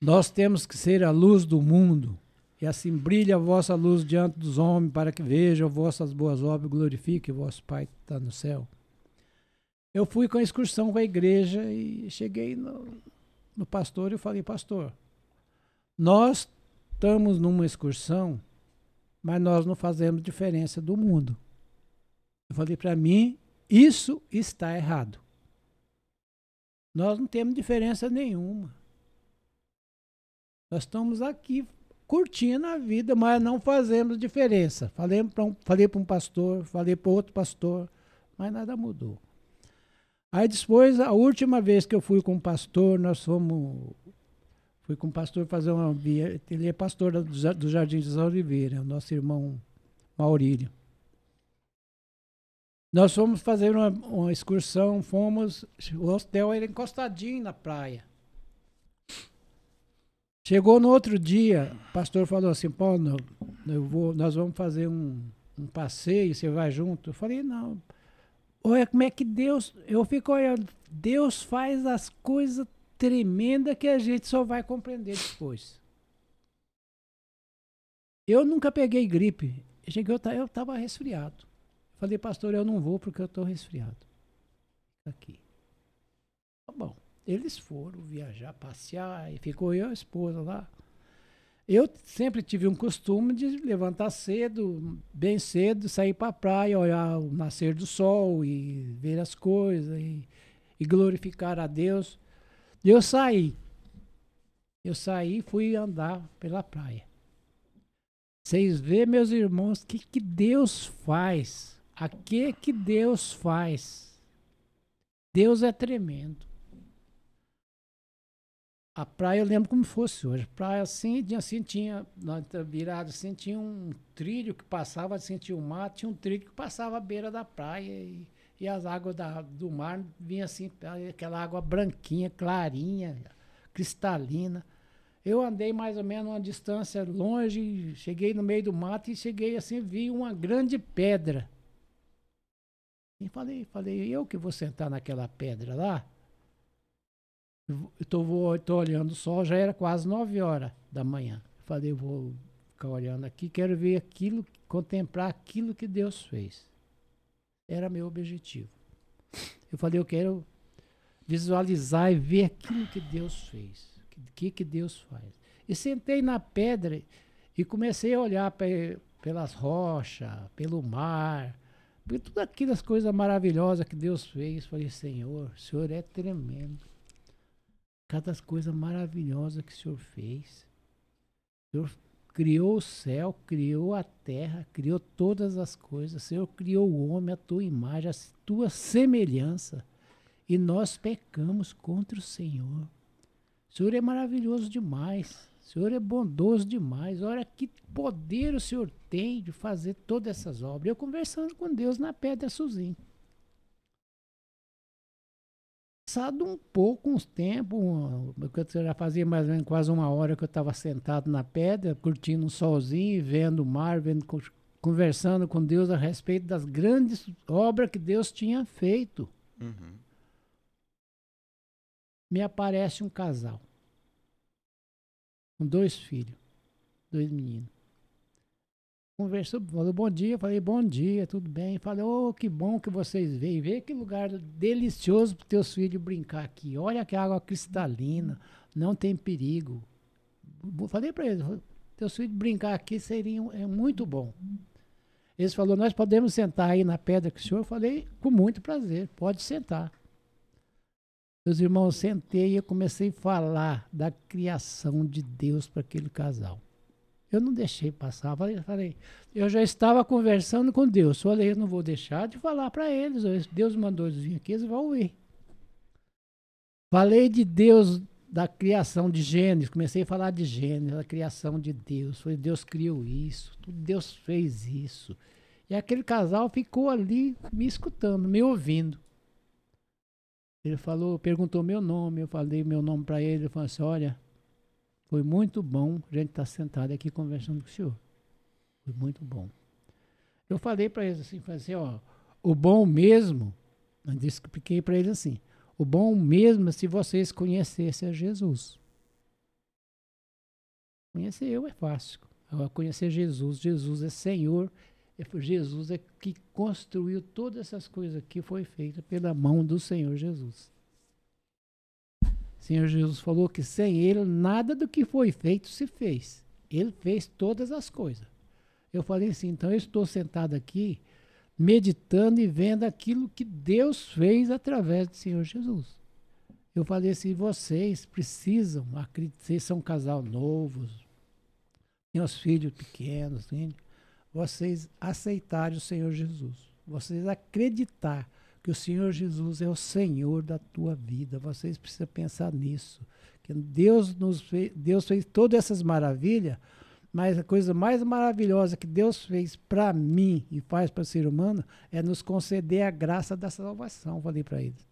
nós temos que ser a luz do mundo, e assim brilha a vossa luz diante dos homens, para que vejam vossas boas obras e o vosso Pai que está no céu. Eu fui com a excursão com a igreja e cheguei no, no pastor e falei, pastor, nós estamos numa excursão, mas nós não fazemos diferença do mundo. Eu falei, para mim, isso está errado. Nós não temos diferença nenhuma. Nós estamos aqui curtindo a vida, mas não fazemos diferença. Falei para um, falei um pastor, falei para outro pastor, mas nada mudou. Aí depois, a última vez que eu fui com o pastor, nós fomos. Fui com o pastor fazer uma. via- Ele é pastor do do Jardim é o nosso irmão Maurílio. Nós fomos fazer uma, uma excursão, fomos. O hotel era encostadinho na praia. Chegou no outro dia, o pastor falou assim, Paulo, eu vou, nós vamos fazer um, um passeio, você vai junto? Eu falei, não. Olha como é que Deus. Eu fico olhando. Deus faz as coisas tremendas que a gente só vai compreender depois. Eu nunca peguei gripe. Cheguei, eu ta- eu estava resfriado. Falei, pastor, eu não vou porque eu estou resfriado. Aqui. Tá bom. Eles foram viajar, passear, e ficou eu e a esposa lá. Eu sempre tive um costume de levantar cedo, bem cedo, sair para a praia, olhar o nascer do sol e ver as coisas e, e glorificar a Deus. E eu saí. Eu saí e fui andar pela praia. Vocês vê, meus irmãos, o que, que Deus faz. A que que Deus faz. Deus é tremendo. A praia eu lembro como fosse hoje. Praia assim, assim tinha, na virada assim, tinha um trilho que passava, assim, tinha um mar, tinha um trilho que passava à beira da praia e, e as águas da, do mar vinham assim, aquela água branquinha, clarinha, cristalina. Eu andei mais ou menos uma distância longe, cheguei no meio do mato e cheguei assim, vi uma grande pedra. E falei, falei, eu que vou sentar naquela pedra lá. Tô olhando o sol, já era quase nove horas da manhã. Falei, vou ficar olhando aqui, quero ver aquilo, contemplar aquilo que Deus fez. Era meu objetivo. Eu falei, eu quero visualizar e ver aquilo que Deus fez. O que, que Deus faz. E sentei na pedra e comecei a olhar pelas rochas, pelo mar, por todas aquelas coisas maravilhosas que Deus fez. Falei, Senhor, o Senhor é tremendo. Cada coisa maravilhosa que o Senhor fez. O Senhor criou o céu, criou a terra, criou todas as coisas. O Senhor criou o homem, a tua imagem, a tua semelhança. E nós pecamos contra o Senhor. O Senhor é maravilhoso demais. O Senhor é bondoso demais. Olha que poder o Senhor tem de fazer todas essas obras. Eu conversando com Deus na pedra sozinho. Passado um pouco, uns tempos, já fazia mais ou menos quase uma hora que eu estava sentado na pedra, curtindo um solzinho, vendo o mar, vendo, conversando com Deus a respeito das grandes obras que Deus tinha feito. Uhum me aparece um casal com dois filhos, dois meninos. Conversou, falou bom dia, falei bom dia, tudo bem. Falei, oh, que bom que vocês veem. Vê que lugar delicioso para teus filhos brincar aqui. Olha que água cristalina, não tem perigo. Falei para eles, teus filhos brincar aqui seria é muito bom. Eles falaram, nós podemos sentar aí na pedra que o senhor? Eu falei, com muito prazer, pode sentar. Meus irmãos, sentei e eu comecei a falar da criação de Deus para aquele casal. Eu não deixei passar. Falei, falei, eu já estava conversando com Deus. Falei, eu não vou deixar de falar para eles. Deus mandou eles vir aqui, eles vão ouvir. Falei de Deus, da criação de Gênesis. Comecei a falar de Gênesis, da criação de Deus. Falei, Deus criou isso, Deus fez isso. E aquele casal ficou ali me escutando, me ouvindo. Ele falou, perguntou meu nome, eu falei meu nome para ele, ele falou assim, olha, foi muito bom a gente estar tá sentado aqui conversando com o senhor. Foi muito bom. Eu falei para eles assim, falei assim, ó, o bom mesmo, eu expliquei para eles assim, o bom mesmo é se vocês conhecessem a Jesus. Conhecer eu é fácil. Agora, conhecer Jesus, Jesus é Senhor é Jesus é que construiu todas essas coisas que foi feita pela mão do Senhor Jesus. Senhor Jesus falou que sem ele nada do que foi feito se fez. Ele fez todas as coisas. Eu falei assim, então eu estou sentado aqui meditando e vendo aquilo que Deus fez através do Senhor Jesus. Eu falei assim, vocês precisam, vocês são um casal novos, têm os filhos pequenos, vocês aceitarem o Senhor Jesus, vocês acreditar que o Senhor Jesus é o Senhor da tua vida. Vocês precisam pensar nisso. Que Deus nos fez, Deus fez todas essas maravilhas, mas a coisa mais maravilhosa que Deus fez para mim e faz para o ser humano é nos conceder a graça da salvação. Falei para eles.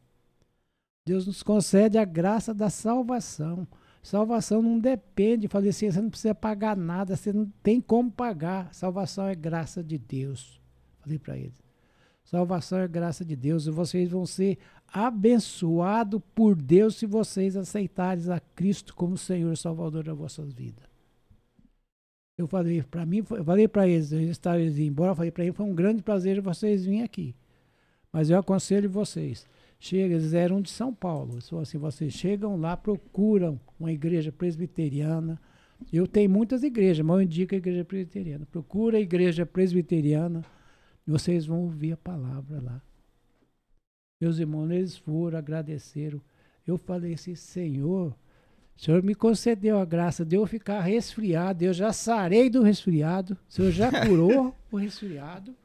Deus nos concede a graça da salvação. Salvação não depende, falei assim, você não precisa pagar nada, você não tem como pagar. Salvação é graça de Deus. Falei para eles. Salvação é graça de Deus e vocês vão ser abençoados por Deus se vocês aceitarem a Cristo como Senhor e Salvador das vossas vidas. Eu falei para mim, eu falei para eles, eles estavam embora, eu falei para eles, foi um grande prazer vocês virem aqui. Mas eu aconselho vocês, Chega, eles eram de São Paulo. Só assim, vocês chegam lá, procuram uma igreja presbiteriana. Eu tenho muitas igrejas, mas eu indico a igreja presbiteriana. Procura a igreja presbiteriana e vocês vão ouvir a palavra lá. Meus irmãos, eles foram, agradeceram. Eu falei assim, Senhor, o Senhor me concedeu a graça de eu ficar resfriado. Eu já sarei do resfriado. O Senhor já curou o resfriado.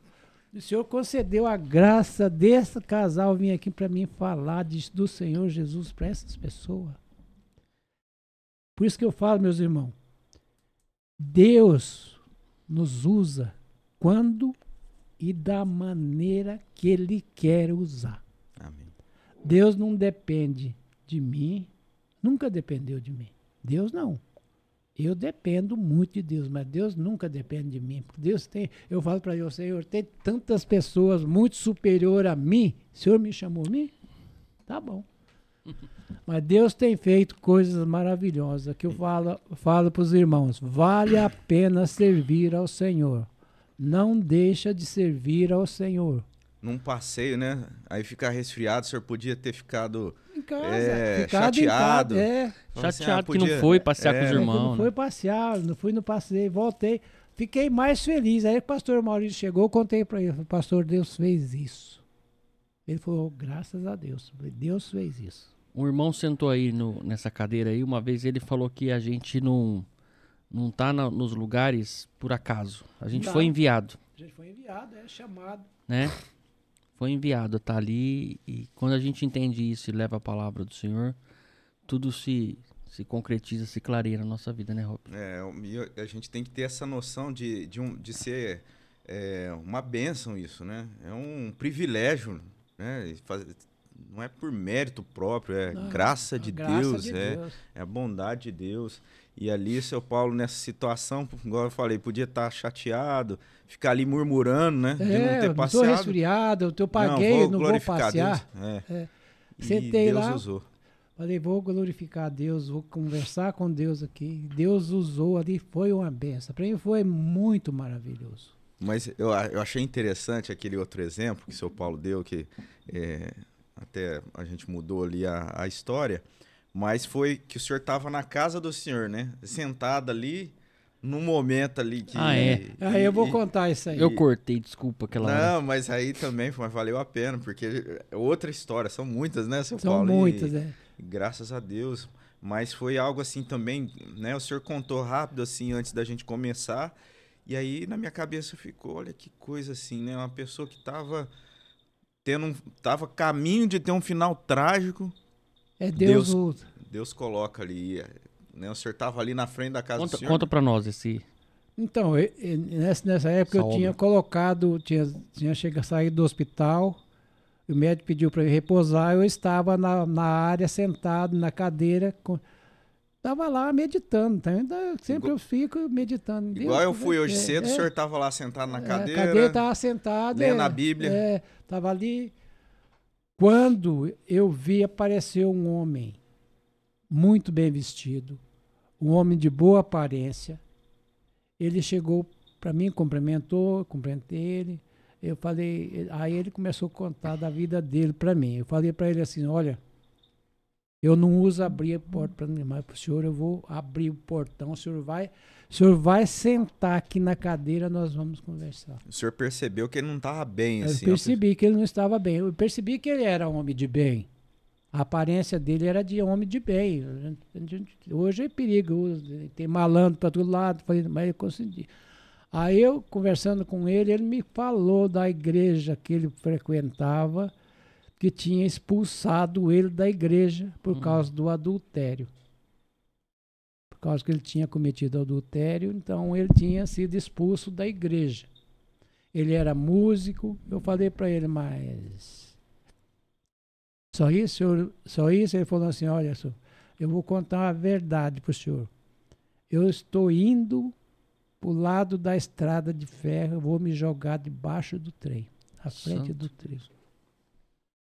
O Senhor concedeu a graça desse casal vir aqui para mim falar de, do Senhor Jesus para essas pessoas. Por isso que eu falo, meus irmãos, Deus nos usa quando e da maneira que Ele quer usar. Amém. Deus não depende de mim, nunca dependeu de mim. Deus não. Eu dependo muito de Deus, mas Deus nunca depende de mim. Porque Deus tem, eu falo para Deus, Senhor, tem tantas pessoas muito superior a mim. O Senhor me chamou a mim? Tá bom. Mas Deus tem feito coisas maravilhosas que eu falo, falo para os irmãos. Vale a pena servir ao Senhor. Não deixa de servir ao Senhor. Num passeio, né? Aí ficar resfriado, o senhor podia ter ficado Em casa, É, ficado chateado. Em casa, é, assim, Chateado ah, que não podia- foi passear com os é, irmãos. não né? foi passear, não fui no passeio, voltei. Fiquei mais feliz. Aí o pastor Maurício chegou, eu contei para ele, pastor, Deus fez isso. Ele falou, graças a Deus. Deus fez isso. Um irmão sentou aí no- nessa cadeira aí, uma vez ele falou que a gente não, não tá na- nos lugares por acaso. A gente Não. foi enviado, A gente foi enviado, é chamado. né? Foi enviado, tá ali e quando a gente entende isso e leva a palavra do Senhor, tudo se, se concretiza, se clareia na nossa vida, né, Rob? É, a gente tem que ter essa noção de, de, um, de ser é, uma bênção isso, né? É um privilégio, né? Faz- não é por mérito próprio, é Não, graça a de graça Deus, de é, Deus. é a bondade de Deus. E ali, seu Paulo, nessa situação, igual eu falei, podia estar chateado, ficar ali murmurando, né? de não É, ter eu não tô passeado. resfriado, eu, eu paguei, eu não vou glorificar passear. Deus. É. E Sentei Deus lá. usou. Falei, vou glorificar Deus, vou conversar com Deus aqui. Deus usou ali, foi uma benção. Para mim foi muito maravilhoso. Mas eu, eu achei interessante aquele outro exemplo que o seu Paulo deu, que é, até a gente mudou ali a, a história, mas foi que o senhor estava na casa do senhor, né? Sentado ali, num momento ali que. Ah, é. Aí eu vou e- contar isso aí. Eu cortei, desculpa aquela hora. Não, mas aí também foi, mas valeu a pena, porque é outra história, são muitas, né, seu São Paulo? E- muitas, é. Graças a Deus. Mas foi algo assim também, né? O senhor contou rápido assim antes da gente começar. E aí na minha cabeça ficou, olha que coisa assim, né? Uma pessoa que tava tendo um, tava caminho de ter um final trágico, É Deus, Deus- usa. Deus coloca ali, né? O senhor tava ali na frente da casa Conta, do senhor. conta pra nós esse. Então, e- e nessa, nessa época Essa eu tinha obra. colocado, tinha, tinha chegado, saído do hospital, o médico pediu para eu repousar, eu estava na, na área sentado na cadeira, estava lá meditando, tá? Ainda sempre Igual- eu fico meditando. Igual Deus, eu fui hoje é, cedo, o é, senhor tava lá sentado na é, cadeira. A cadeira estava sentado. lendo é, a Bíblia. É, estava ali. Quando eu vi aparecer um homem muito bem vestido, um homem de boa aparência, ele chegou para mim, cumprimentou, cumprimentei ele. Eu falei, aí ele começou a contar da vida dele para mim. Eu falei para ele assim: olha, eu não uso abrir a porta para ninguém, mas para o senhor eu vou abrir o portão, o senhor vai, o senhor vai sentar aqui na cadeira, nós vamos conversar. O senhor percebeu que ele não tava bem, Eu assim. percebi que ele não estava bem. Eu percebi que ele era homem de bem. A aparência dele era de homem de bem. Hoje é perigoso, tem malandro para todo lado, mas ele conseguiu. Aí eu, conversando com ele, ele me falou da igreja que ele frequentava, que tinha expulsado ele da igreja por Hum. causa do adultério. Por causa que ele tinha cometido adultério, então ele tinha sido expulso da igreja. Ele era músico. Eu falei para ele, mas só isso, senhor, só isso. Ele falou assim, olha, senhor, eu vou contar a verdade para o senhor. Eu estou indo para o lado da estrada de ferro, eu vou me jogar debaixo do trem, à frente Santo do trem.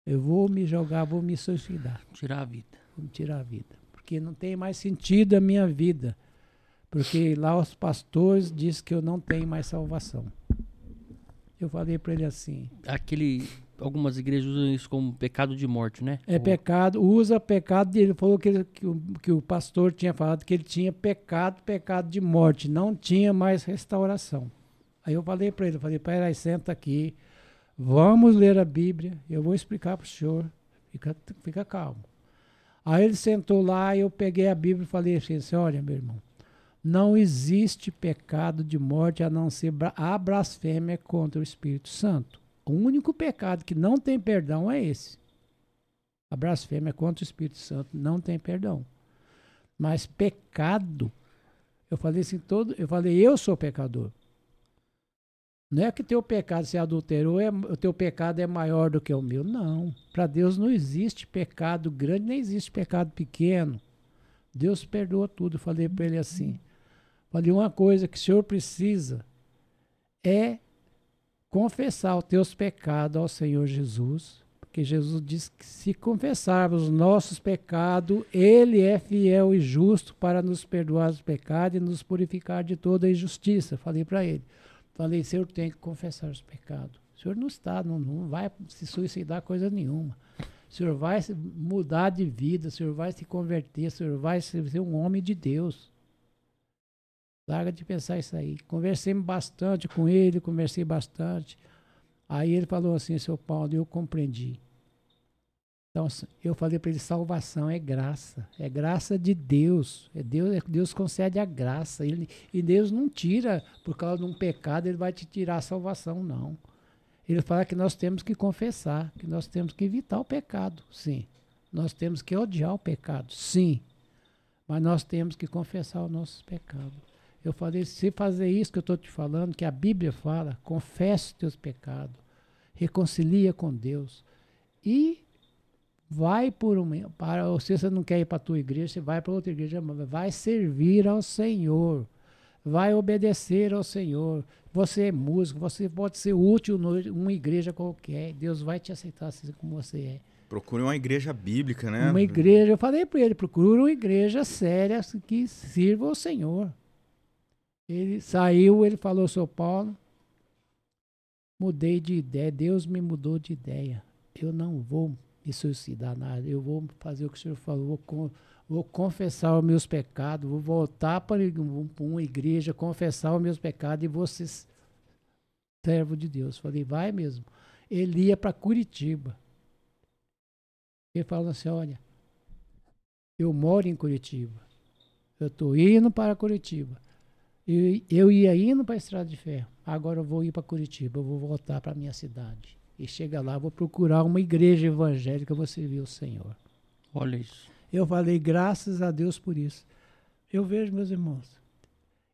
Eu vou me jogar, vou me suicidar, Tirar a vida. vou me tirar a vida. Porque não tem mais sentido a minha vida. Porque lá os pastores dizem que eu não tenho mais salvação. Eu falei para ele assim: Aquele. Algumas igrejas usam isso como pecado de morte, né? é pecado, usa pecado. Ele falou que, ele- que, o, que o pastor tinha falado que ele tinha pecado, pecado de morte, não tinha mais restauração. Aí eu falei para ele: eu falei, peraí, senta aqui, vamos ler a Bíblia, eu vou explicar para o senhor, fica, fica calmo. Aí ele sentou lá e eu peguei a Bíblia e falei assim: olha, meu irmão, não existe pecado de morte a não ser a blasfêmia contra o Espírito Santo. O único pecado que não tem perdão é esse. A blasfêmia contra o Espírito Santo não tem perdão. Mas pecado, eu falei assim, todo, eu falei, eu sou pecador. Não é que teu pecado se adulterou, é, o teu pecado é maior do que o meu. Não. Para Deus não existe pecado grande, nem existe pecado pequeno. Deus perdoa tudo. Falei para ele assim: Falei, uma coisa que o senhor precisa é confessar os teus pecados ao Senhor Jesus, porque Jesus diz que se confessarmos os nossos pecados, Ele é fiel e justo para nos perdoar os pecados e nos purificar de toda injustiça. Falei para ele. Falei, Senhor, tem que confessar os pecados. O Senhor não está, não, não vai se suicidar coisa nenhuma. O Senhor vai mudar de vida, o Senhor vai se converter, o Senhor vai ser um homem de Deus. Larga de pensar isso aí. Conversei bastante com ele, conversei bastante. Aí ele falou assim, seu Paulo, eu compreendi. Então, eu falei para ele, salvação é graça, é graça de Deus. É Deus, é, Deus concede a graça. Ele, e Deus não tira, por causa de um pecado, ele vai te tirar a salvação, não. Ele fala que nós temos que confessar, que nós temos que evitar o pecado, sim. Nós temos que odiar o pecado, sim. Mas nós temos que confessar os nossos pecados. Eu falei, se fazer isso que eu estou te falando, que a Bíblia fala, confesse os teus pecados, reconcilia com Deus e vai por um para se você não quer ir para a tua igreja, você vai para outra igreja, vai servir ao Senhor, vai obedecer ao Senhor. Você é músico, você pode ser útil numa igreja qualquer, Deus vai te aceitar assim como você é. Procure uma igreja bíblica, né? Uma igreja, eu falei para ele, procure uma igreja séria que sirva ao Senhor. Ele saiu, ele falou, São Paulo, mudei de ideia, Deus me mudou de ideia. Eu não vou me suicidar nada, eu vou fazer o que o senhor falou, vou, vou confessar os meus pecados, vou voltar para uma igreja, confessar os meus pecados e ser servo de Deus. Falei, vai mesmo. Ele ia para Curitiba. Ele falou assim, olha, eu moro em Curitiba. Eu estou indo para Curitiba. Eu, eu ia indo para a Estrada de Ferro. Agora eu vou ir para Curitiba, eu vou voltar para minha cidade. E chega lá, vou procurar uma igreja evangélica, vou servir o Senhor. Olha isso. Eu falei, graças a Deus por isso. Eu vejo, meus irmãos,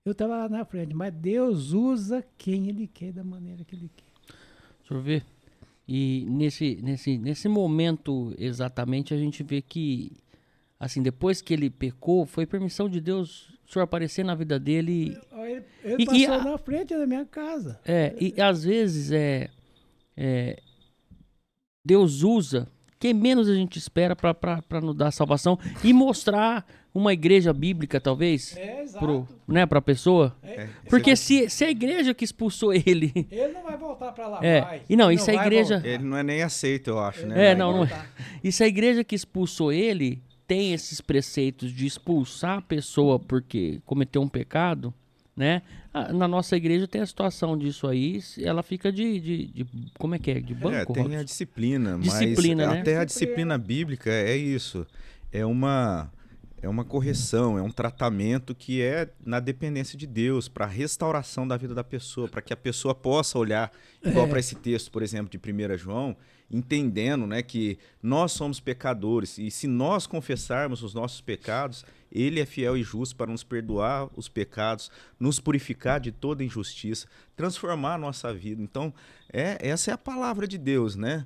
eu estava lá na frente, mas Deus usa quem Ele quer, da maneira que Ele quer. Deixa eu ver. E nesse, nesse, nesse momento, exatamente, a gente vê que, assim, depois que ele pecou, foi permissão de Deus o senhor aparecer na vida dele. Ele, ele e, passou e, na frente da minha casa. É, e às vezes é, é Deus usa quem menos a gente espera para nos dar salvação e mostrar uma igreja bíblica, talvez, é, pro, né, para a pessoa. É. é Porque se, se a igreja que expulsou ele. Ele não vai voltar para lá é. mais. E não, isso a igreja. Ele não é nem aceito, eu acho, né? É, não, não é. E se a igreja que expulsou ele tem esses preceitos de expulsar a pessoa porque cometeu um pecado, né? Na nossa igreja tem a situação disso aí, ela fica de, de, de como é que é, de banco? É, tem Robson? a disciplina, disciplina mas né? até a disciplina bíblica é isso, é uma é uma correção, é um tratamento que é na dependência de Deus, para a restauração da vida da pessoa, para que a pessoa possa olhar, igual é. para esse texto, por exemplo, de 1 João, entendendo né, que nós somos pecadores e se nós confessarmos os nossos pecados, Ele é fiel e justo para nos perdoar os pecados, nos purificar de toda injustiça, transformar a nossa vida. Então, é, essa é a palavra de Deus, né?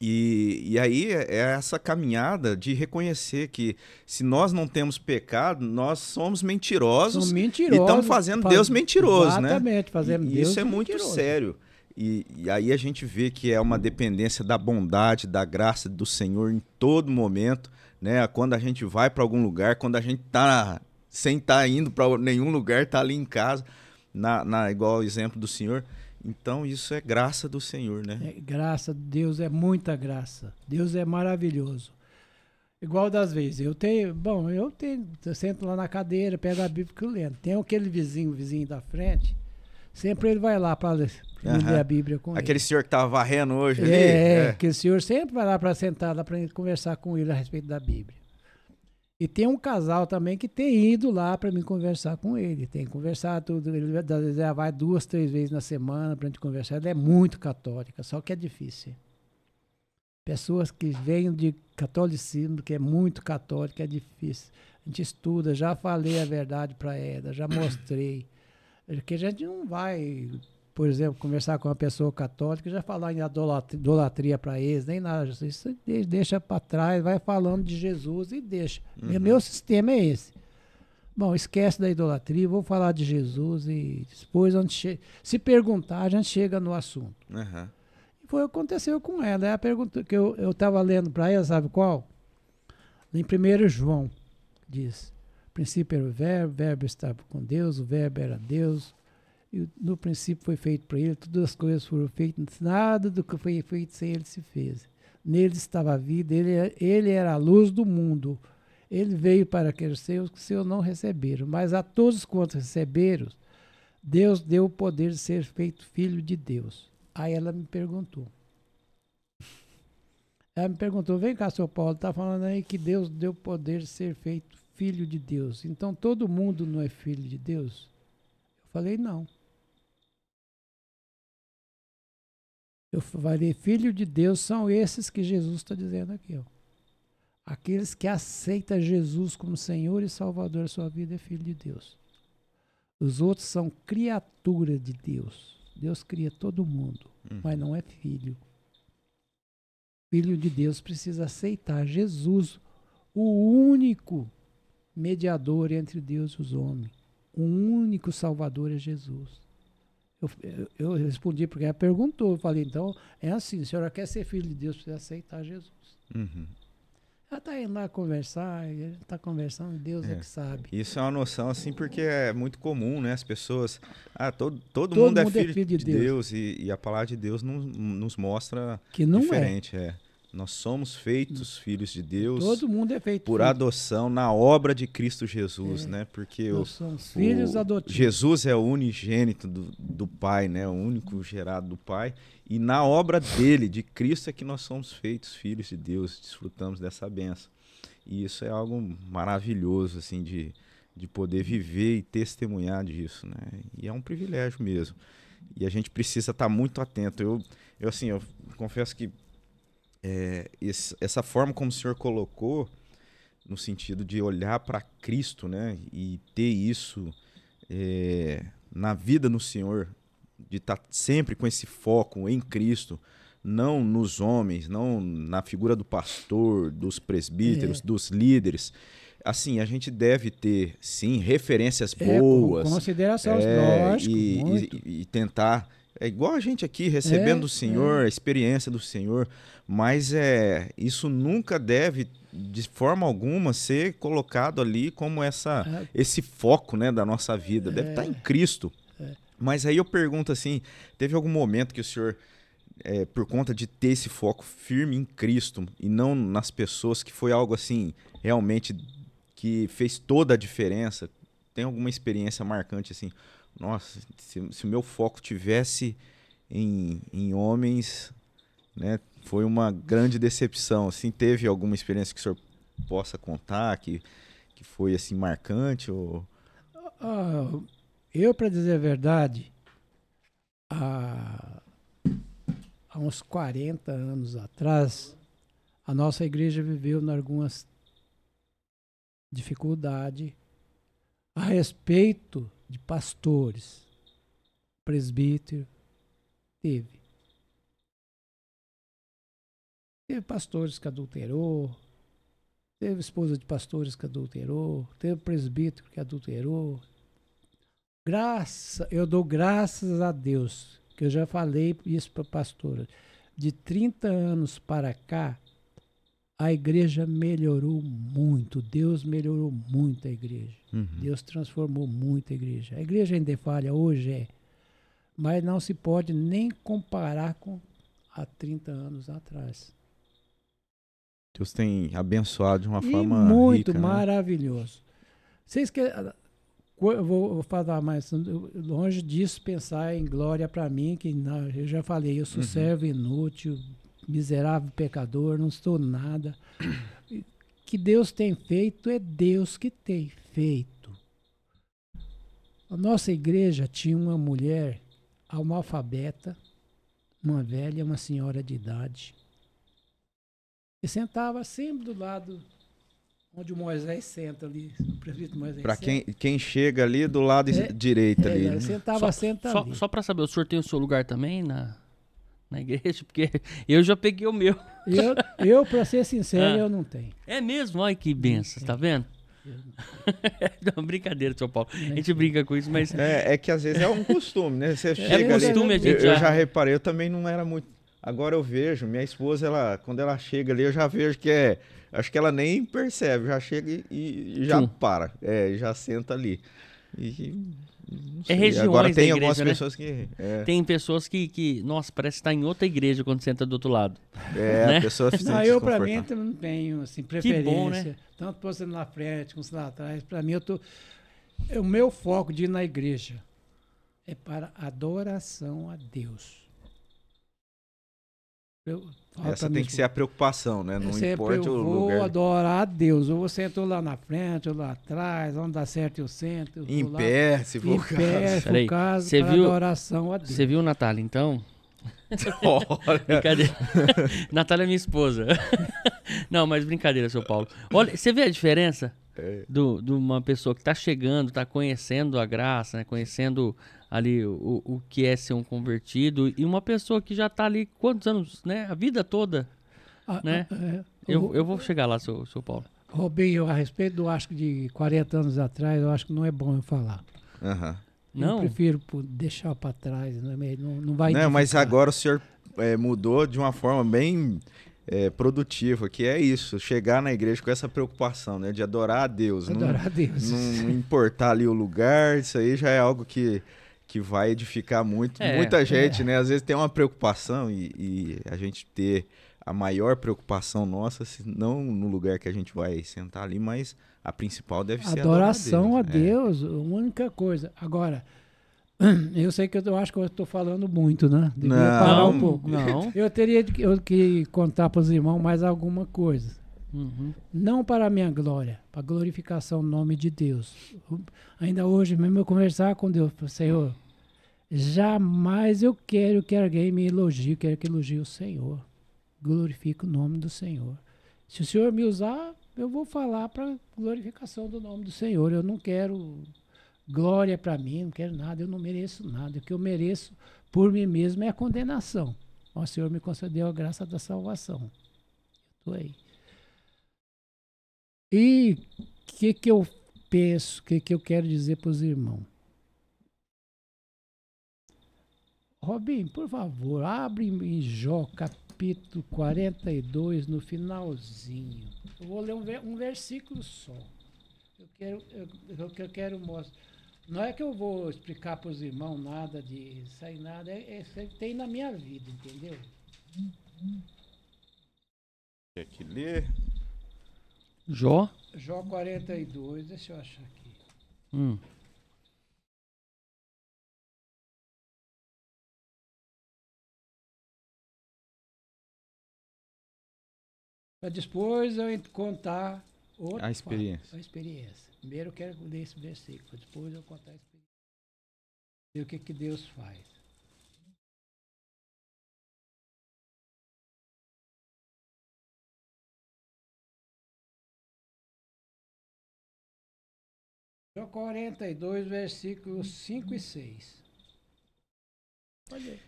E, e aí é, é essa caminhada de reconhecer que se nós não temos pecado, nós somos mentirosos, somos mentirosos e estamos fazendo faz, Deus mentiroso, exatamente, né? Exatamente, fazendo e, Deus Isso é muito mentiroso. sério. E, e, aí a gente vê que é uma dependência da bondade, da graça do Senhor em todo momento, né? Quando a gente vai para algum lugar, quando a gente tá sem estar tá indo para nenhum lugar, tá ali em casa, na, na igual exemplo do Senhor. Então isso é graça do Senhor, né? É, graça, Deus é muita graça. Deus é maravilhoso. Igual das vezes, eu tenho, bom, eu tenho, eu sento lá na cadeira, pego a Bíblia e lendo. Tem aquele vizinho, vizinho da frente, sempre ele vai lá para uhum. ler a Bíblia com Aquele ele. senhor que estava varrendo hoje é, ali? É, é, aquele senhor sempre vai lá para sentar lá para conversar com ele a respeito da Bíblia. E tem um casal também que tem ido lá para mim conversar com ele. Tem conversado tudo. Ele já vai duas, três vezes na semana para a gente conversar. Ela é muito católica, só que é difícil. Pessoas que vêm de catolicismo, que é muito católica, é difícil. A gente estuda, já falei a verdade para ela, já mostrei. Porque a gente não vai por exemplo, conversar com uma pessoa católica, já falar em idolatria para eles, nem nada. Isso deixa para trás, vai falando de Jesus e deixa. Uhum. Meu sistema é esse. Bom, esquece da idolatria, vou falar de Jesus e depois, se perguntar, a gente chega no assunto. Uhum. E foi o que aconteceu com ela. É a pergunta que eu estava lendo para ela, sabe qual? Em 1 João, diz: princípio era o verbo, o verbo estava com Deus, o verbo era Deus, e no princípio foi feito para ele, todas as coisas foram feitas, nada do que foi feito sem ele se fez. Nele estava a vida, ele, ele era a luz do mundo. Ele veio para aqueles seus que seus não receberam, mas a todos quantos receberam, Deus deu o poder de ser feito filho de Deus. Aí ela me perguntou. Ela me perguntou: vem cá, seu Paulo, está falando aí que Deus deu o poder de ser feito filho de Deus. Então todo mundo não é filho de Deus? Eu falei: não. Eu falei: filho de Deus são esses que Jesus está dizendo aqui. Ó. Aqueles que aceitam Jesus como Senhor e Salvador da sua vida é filho de Deus. Os outros são criatura de Deus. Deus cria todo mundo, uhum. mas não é filho. Filho de Deus precisa aceitar Jesus, o único mediador entre Deus e os homens. O único Salvador é Jesus. Eu, eu, eu respondi porque ela perguntou. Eu falei, então, é assim, a senhora quer ser filho de Deus, precisa aceitar Jesus. Uhum. Ela está indo lá conversar, está conversando, Deus é. é. que sabe. Isso é uma noção, assim, porque é muito comum, né? As pessoas. Ah, todo, todo, todo mundo, é mundo, é filho, é filho de, de Deus, Deus e, e, a palavra de Deus nos, nos mostra que não diferente. É. é. Nós somos feitos filhos de Deus. Todo mundo é feito por filho. adoção na obra de Cristo Jesus, é. né? Porque Nós o, somos filhos o, adotivos. Jesus é o unigênito do, do Pai, né? O único gerado do Pai. E na obra dele, de Cristo, é que nós somos feitos filhos de Deus, desfrutamos dessa benção. E isso é algo maravilhoso, assim, de, de poder viver e testemunhar disso, né? E é um privilégio mesmo. E a gente precisa estar muito atento. Eu, eu assim, eu confesso que é, esse, essa forma como o senhor colocou, no sentido de olhar para Cristo, né? E ter isso é, na vida no Senhor, de estar tá sempre com esse foco em Cristo, não nos homens, não na figura do pastor, dos presbíteros, é. dos líderes. Assim, a gente deve ter, sim, referências é, boas. Considerações, é, lógico. E, e, e, tentar. É igual a gente aqui, recebendo é, o Senhor, é. a experiência do Senhor. Mas é, isso nunca deve, de forma alguma, ser colocado ali como essa, é. esse foco né, da nossa vida. Deve estar em Cristo. Mas aí eu pergunto assim: teve algum momento que o senhor, é, por conta de ter esse foco firme em Cristo e não nas pessoas, que foi algo assim, realmente que fez toda a diferença? Tem alguma experiência marcante assim? Nossa, se, se o meu foco tivesse em, em homens, né, foi uma grande decepção. Assim, teve alguma experiência que o senhor possa contar que, que foi assim marcante ou? Uh, eu, para dizer a verdade, há, há uns 40 anos atrás, a nossa igreja viveu em algumas dificuldades a respeito de pastores, presbítero, teve. Teve pastores que adulterou, teve esposa de pastores que adulterou, teve presbítero que adulterou, Graça, eu dou graças a Deus, que eu já falei isso para pastora. De 30 anos para cá, a igreja melhorou muito. Deus melhorou muito a igreja. Uhum. Deus transformou muito a igreja. A igreja ainda é falha, hoje é. Mas não se pode nem comparar com há 30 anos atrás. Deus tem abençoado de uma e forma muito rica, né? maravilhoso. Né? Vocês que eu vou, vou falar mais longe disso pensar em glória para mim que não, eu já falei eu sou uhum. servo inútil miserável pecador não estou nada que Deus tem feito é Deus que tem feito a nossa igreja tinha uma mulher analfabeta uma velha uma senhora de idade e sentava sempre do lado onde o Moisés senta ali, o presbítero Moisés Para quem, quem chega ali do lado é, direito é, ali. Né? Sentava, só, senta só, ali. Só para saber, o senhor tem o seu lugar também na, na igreja? Porque eu já peguei o meu. Eu, eu para ser sincero, ah. eu não tenho. É mesmo? Olha que benção, tá vendo? não, brincadeira, seu Paulo. A gente brinca com isso, mas. É, é que às vezes é um costume, né? Você chega costume, ali. a gente eu, eu já- já reparei, eu também não era muito. Agora eu vejo, minha esposa, ela, quando ela chega ali, eu já vejo que é. Acho que ela nem percebe, já chega e, e já Tum. para. É, já senta ali. E. É regiões Agora da tem igreja, algumas né? pessoas que. É, Tem pessoas que, que, nossa, parece que tá em outra igreja quando senta do outro lado. é né? a pessoa se Não, eu, pra mim, não tenho assim, preferência. bom, né? Tanto você lá na frente, como você lá atrás. Para mim, eu tô. O meu foco de ir na igreja é para adoração a Deus. Eu, Essa tem que ser a preocupação, né? Não É sempre importa eu o vou lugar. adorar a Deus. Ou você sentou lá na frente, ou lá atrás, onde dá certo eu sento. Eu Em vou lá, pé, se for em o caso. pé, Peraí, casa, você viu- adoração a Deus. Você viu, Natália, então? Olha, Brincadeira. Natália é minha esposa. Não, mas brincadeira, seu Paulo. Olha, você vê a diferença É. do, de uma pessoa que está chegando, está conhecendo a graça, né? conhecendo ali o, o que é ser um convertido, e uma pessoa que já está ali quantos anos, né? A vida toda. Ah, né? ah, é. Eu, O- eu vou chegar lá, seu, seu Paulo. Robinho, a respeito do acho que de 40 anos atrás, eu acho que não é bom eu falar. Eu Não, prefiro pô, deixar para trás, não, é não, não vai Não, mas edificar. agora o senhor é, mudou de uma forma bem é, produtiva, que é isso, chegar na igreja com essa preocupação, né? De adorar a Deus. não- Adorar a Deus. Não, não importar ali o lugar, isso aí já é algo que, que vai edificar muito. É, Muita gente, né? Às vezes tem uma preocupação e, e a gente ter a maior preocupação nossa, se não no lugar que a gente vai sentar ali, mas a principal deve ser Adoração a adorar É. Deus, a única coisa. Agora, eu sei que eu, eu acho que eu estou falando muito, né? Devia Não. parar um pouco. não. Eu teria de- eu que contar para os irmãos mais alguma coisa. Uhum. Não para a minha glória, para a glorificação do nome de Deus. Ainda hoje mesmo eu conversar com Deus, falei, Senhor, jamais eu quero que alguém me elogie, eu quero que elogie o Senhor. Glorifique o nome do Senhor. Se o Senhor me usar, eu vou falar para glorificação do nome do Senhor. Eu não quero glória para mim, não quero nada, eu não mereço nada. O que eu mereço por mim mesmo é a condenação. O Senhor me concedeu a graça da salvação. Estou aí. E o que, que eu penso, o que, que eu quero dizer para os irmãos? Robin, por favor, abre em Jó capítulo 42, no finalzinho. Eu vou ler um, um versículo só. Eu quero, eu, eu quero mostrar. Não é que eu vou explicar para os irmãos nada de sair nada, é, é, tem na minha vida, entendeu? Tem que ler. Jó? Jó 42, deixa eu achar aqui. Hum. Para depois eu contar outro A experiência. fato, a experiência. Primeiro eu quero ler esse versículo, depois eu contar a experiência. E o que, que Deus faz. Jó 42, versículos 5 e 6. Pode ler.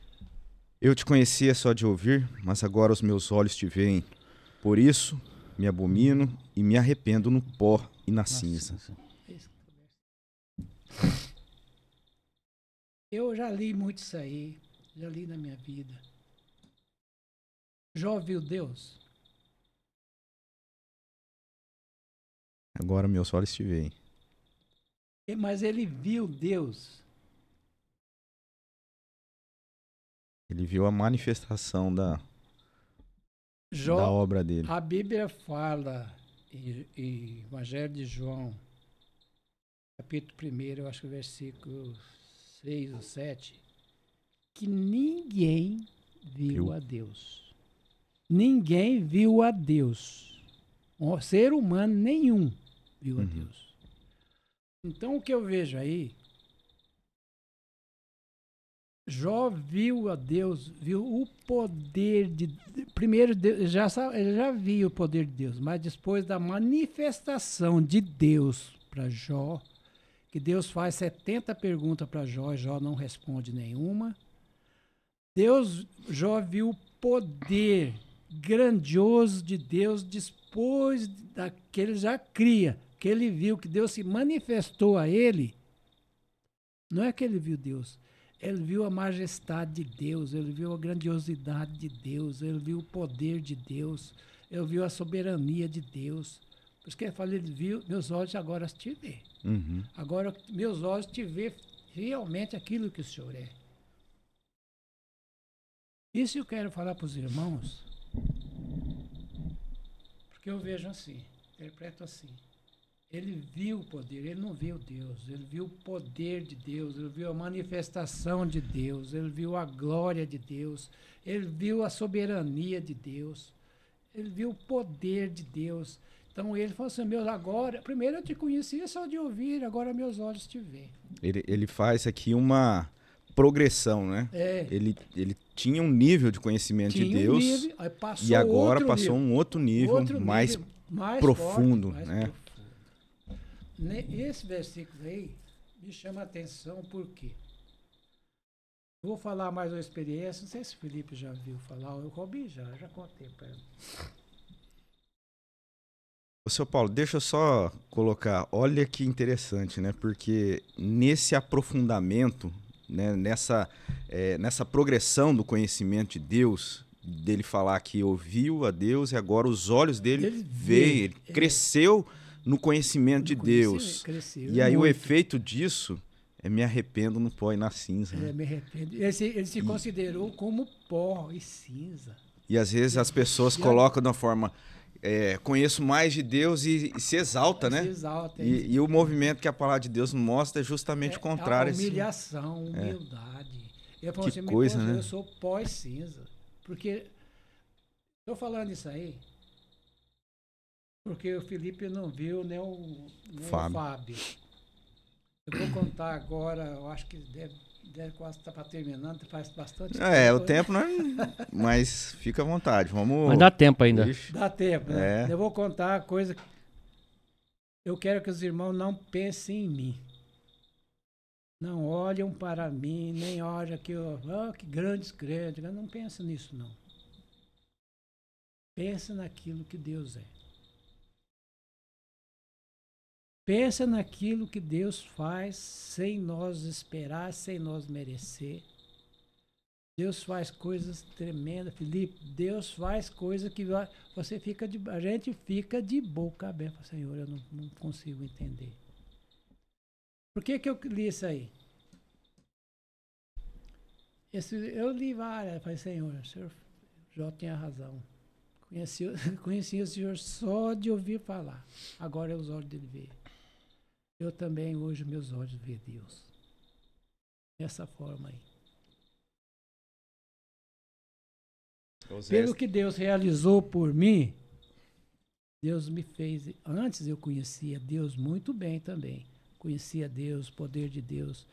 Eu te conhecia só de ouvir, mas agora os meus olhos te veem. Por isso, me abomino e me arrependo no pó e na cinza. Eu já li muito isso aí, já li na minha vida. Já ouviu Deus? Agora meus olhos te veem. E- Mas ele viu Deus. Ele viu a manifestação da, da Jó, obra dele. a Bíblia fala em Evangelho de João, capítulo 1, eu acho que versículo 6 ou 7, que ninguém viu Viu. a Deus. Ninguém viu a Deus. Um ser humano nenhum viu a Uhum. Deus. Então o que eu vejo aí, Jó viu a Deus, viu o poder de. Primeiro, já, ele já viu o poder de Deus, mas depois da manifestação de Deus para Jó, que Deus faz 70 perguntas para Jó, e Jó não responde nenhuma. Deus, Jó viu o poder grandioso de Deus depois daquele já cria que ele viu que Deus se manifestou a ele, não é que ele viu Deus, ele viu a majestade de Deus, ele viu a grandiosidade de Deus, ele viu o poder de Deus, ele viu a soberania de Deus. Por isso que ele fala, ele viu, meus olhos agora te vê. Uhum. Agora meus olhos te vê realmente aquilo que o Senhor é. Isso eu quero falar para os irmãos, porque eu vejo assim, interpreto assim. Ele viu o poder, ele não viu Deus, ele viu o poder de Deus, ele viu a manifestação de Deus, ele viu a glória de Deus, ele viu a soberania de Deus, ele viu o poder de Deus. Então ele falou assim: meus agora, primeiro eu te conhecia só de ouvir, agora meus olhos te veem. Ele, ele faz aqui uma progressão, né? É. Ele, ele tinha um nível de conhecimento Tinha de um Deus nível, aí passou e agora passou nível. um outro nível Outro mais nível mais profundo, forte, mais né? profundo. Esse versículo aí me chama a atenção porque vou falar mais uma experiência, não sei se o Felipe já viu falar, eu Robi já, já contei para ele. Ô, seu Paulo, deixa eu só colocar, olha que interessante, né? Porque nesse aprofundamento, né? nessa, é, nessa progressão do conhecimento de Deus, dele falar que ouviu a Deus e agora os olhos dele Ele vê, ele é. cresceu no conhecimento de No Deus. conhecimento, cresceu E aí o muito. efeito disso é me arrependo no pó e na cinza. né? É, me arrependo. Ele se, ele se considerou como pó e cinza. E às vezes as pessoas E a- colocam da forma, é, conheço mais de Deus e, e se exalta, Se né? exalta, E, e o movimento que a palavra de Deus mostra é justamente o contrário. A assim. humilhação, humildade. Ele falou Que assim, coisa, "Mas, né? Eu sou pó e cinza. Porque, estou falando isso aí, porque o Felipe não viu nem o, nem Fábio. o Fábio. Eu vou contar agora, eu acho que deve, deve quase estar para terminando, faz bastante É, o né? tempo não é... Mas fica à vontade, vamos... Mas dá tempo ainda. Ixi. Dá tempo, né? É. Eu vou contar a coisa. Eu quero que os irmãos não pensem em mim. Não olham para mim, nem olham que, eu, ah, que grandes crentes. Não pensa nisso, não. Pensa naquilo que Deus é. Pensa naquilo que Deus faz sem nós esperar, sem nós merecer. Deus faz coisas tremendas, Felipe. Deus faz coisas que você fica de, a gente fica de boca aberta, Senhor. Eu não, não consigo entender. Por que que eu li isso aí? Esse, eu li várias, eu falei, Senhor, o senhor Jó tinha razão. Conheci, conheci o Senhor só de ouvir falar. Agora é os olhos dele ver. Eu também hoje meus olhos ver Deus. Dessa forma aí. Pelo que Deus realizou por mim, Deus me fez. Antes eu conhecia Deus muito bem também. Conhecia Deus, o poder de Deus.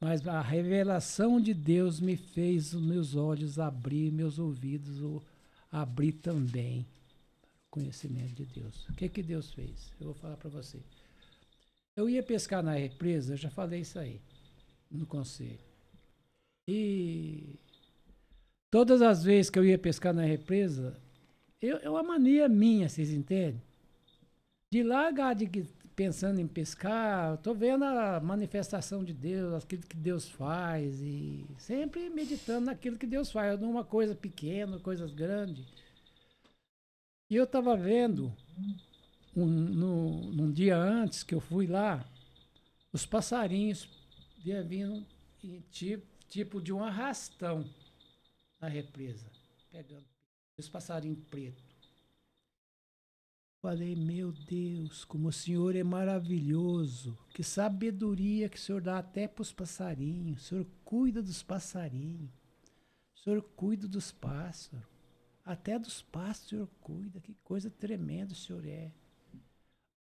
Mas a revelação de Deus me fez os meus olhos abrir, meus ouvidos o- abrir também. O conhecimento de Deus. O que, que Deus fez? Eu vou falar para você. Eu ia pescar na represa, eu já falei isso aí no conselho. E todas as vezes que eu ia pescar na represa, eu, é uma mania minha, vocês entendem? De largar de pensando em pescar, tô vendo a manifestação de Deus, aquilo que Deus faz, e sempre meditando naquilo que Deus faz, numa coisa pequena, coisas grandes. E eu estava vendo, um, no, num dia antes que eu fui lá, os passarinhos vinham vindo em tipo, tipo de um arrastão na represa, pegando os passarinhos pretos. Falei, meu Deus, como o Senhor é maravilhoso, que sabedoria que o Senhor dá até para os passarinhos, o Senhor cuida dos passarinhos, o Senhor cuida dos pássaros, até dos pássaros o Senhor cuida, que coisa tremenda o Senhor é.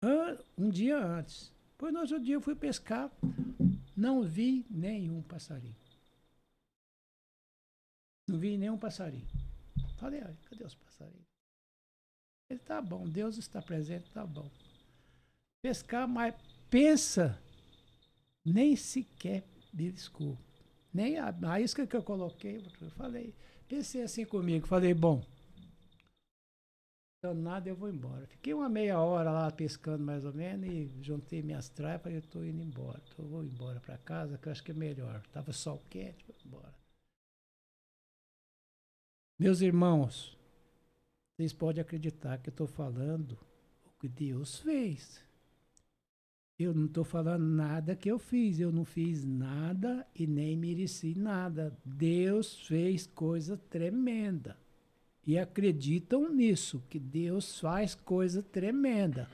An- Um dia antes, depois no outro dia eu fui pescar, não vi nenhum passarinho. Não vi nenhum passarinho. Falei, "Ai, cadê os passarinhos? Ele tá bom, Deus está presente, tá bom. Pescar, mas pensa, nem sequer beliscou. Nem a, a isca que eu coloquei, eu falei, pensei assim comigo, falei, bom, nada, eu vou embora. Fiquei uma meia hora lá pescando mais ou menos e juntei minhas traias e eu estou indo embora. Eu vou embora para casa, que eu acho que é melhor. Tava sol quente, vou embora. Meus irmãos, vocês podem acreditar que eu estou falando o que Deus fez. Eu não estou falando nada que eu fiz. Eu não fiz nada e nem mereci nada. Deus fez coisa tremenda e acreditam nisso, que Deus faz coisa tremenda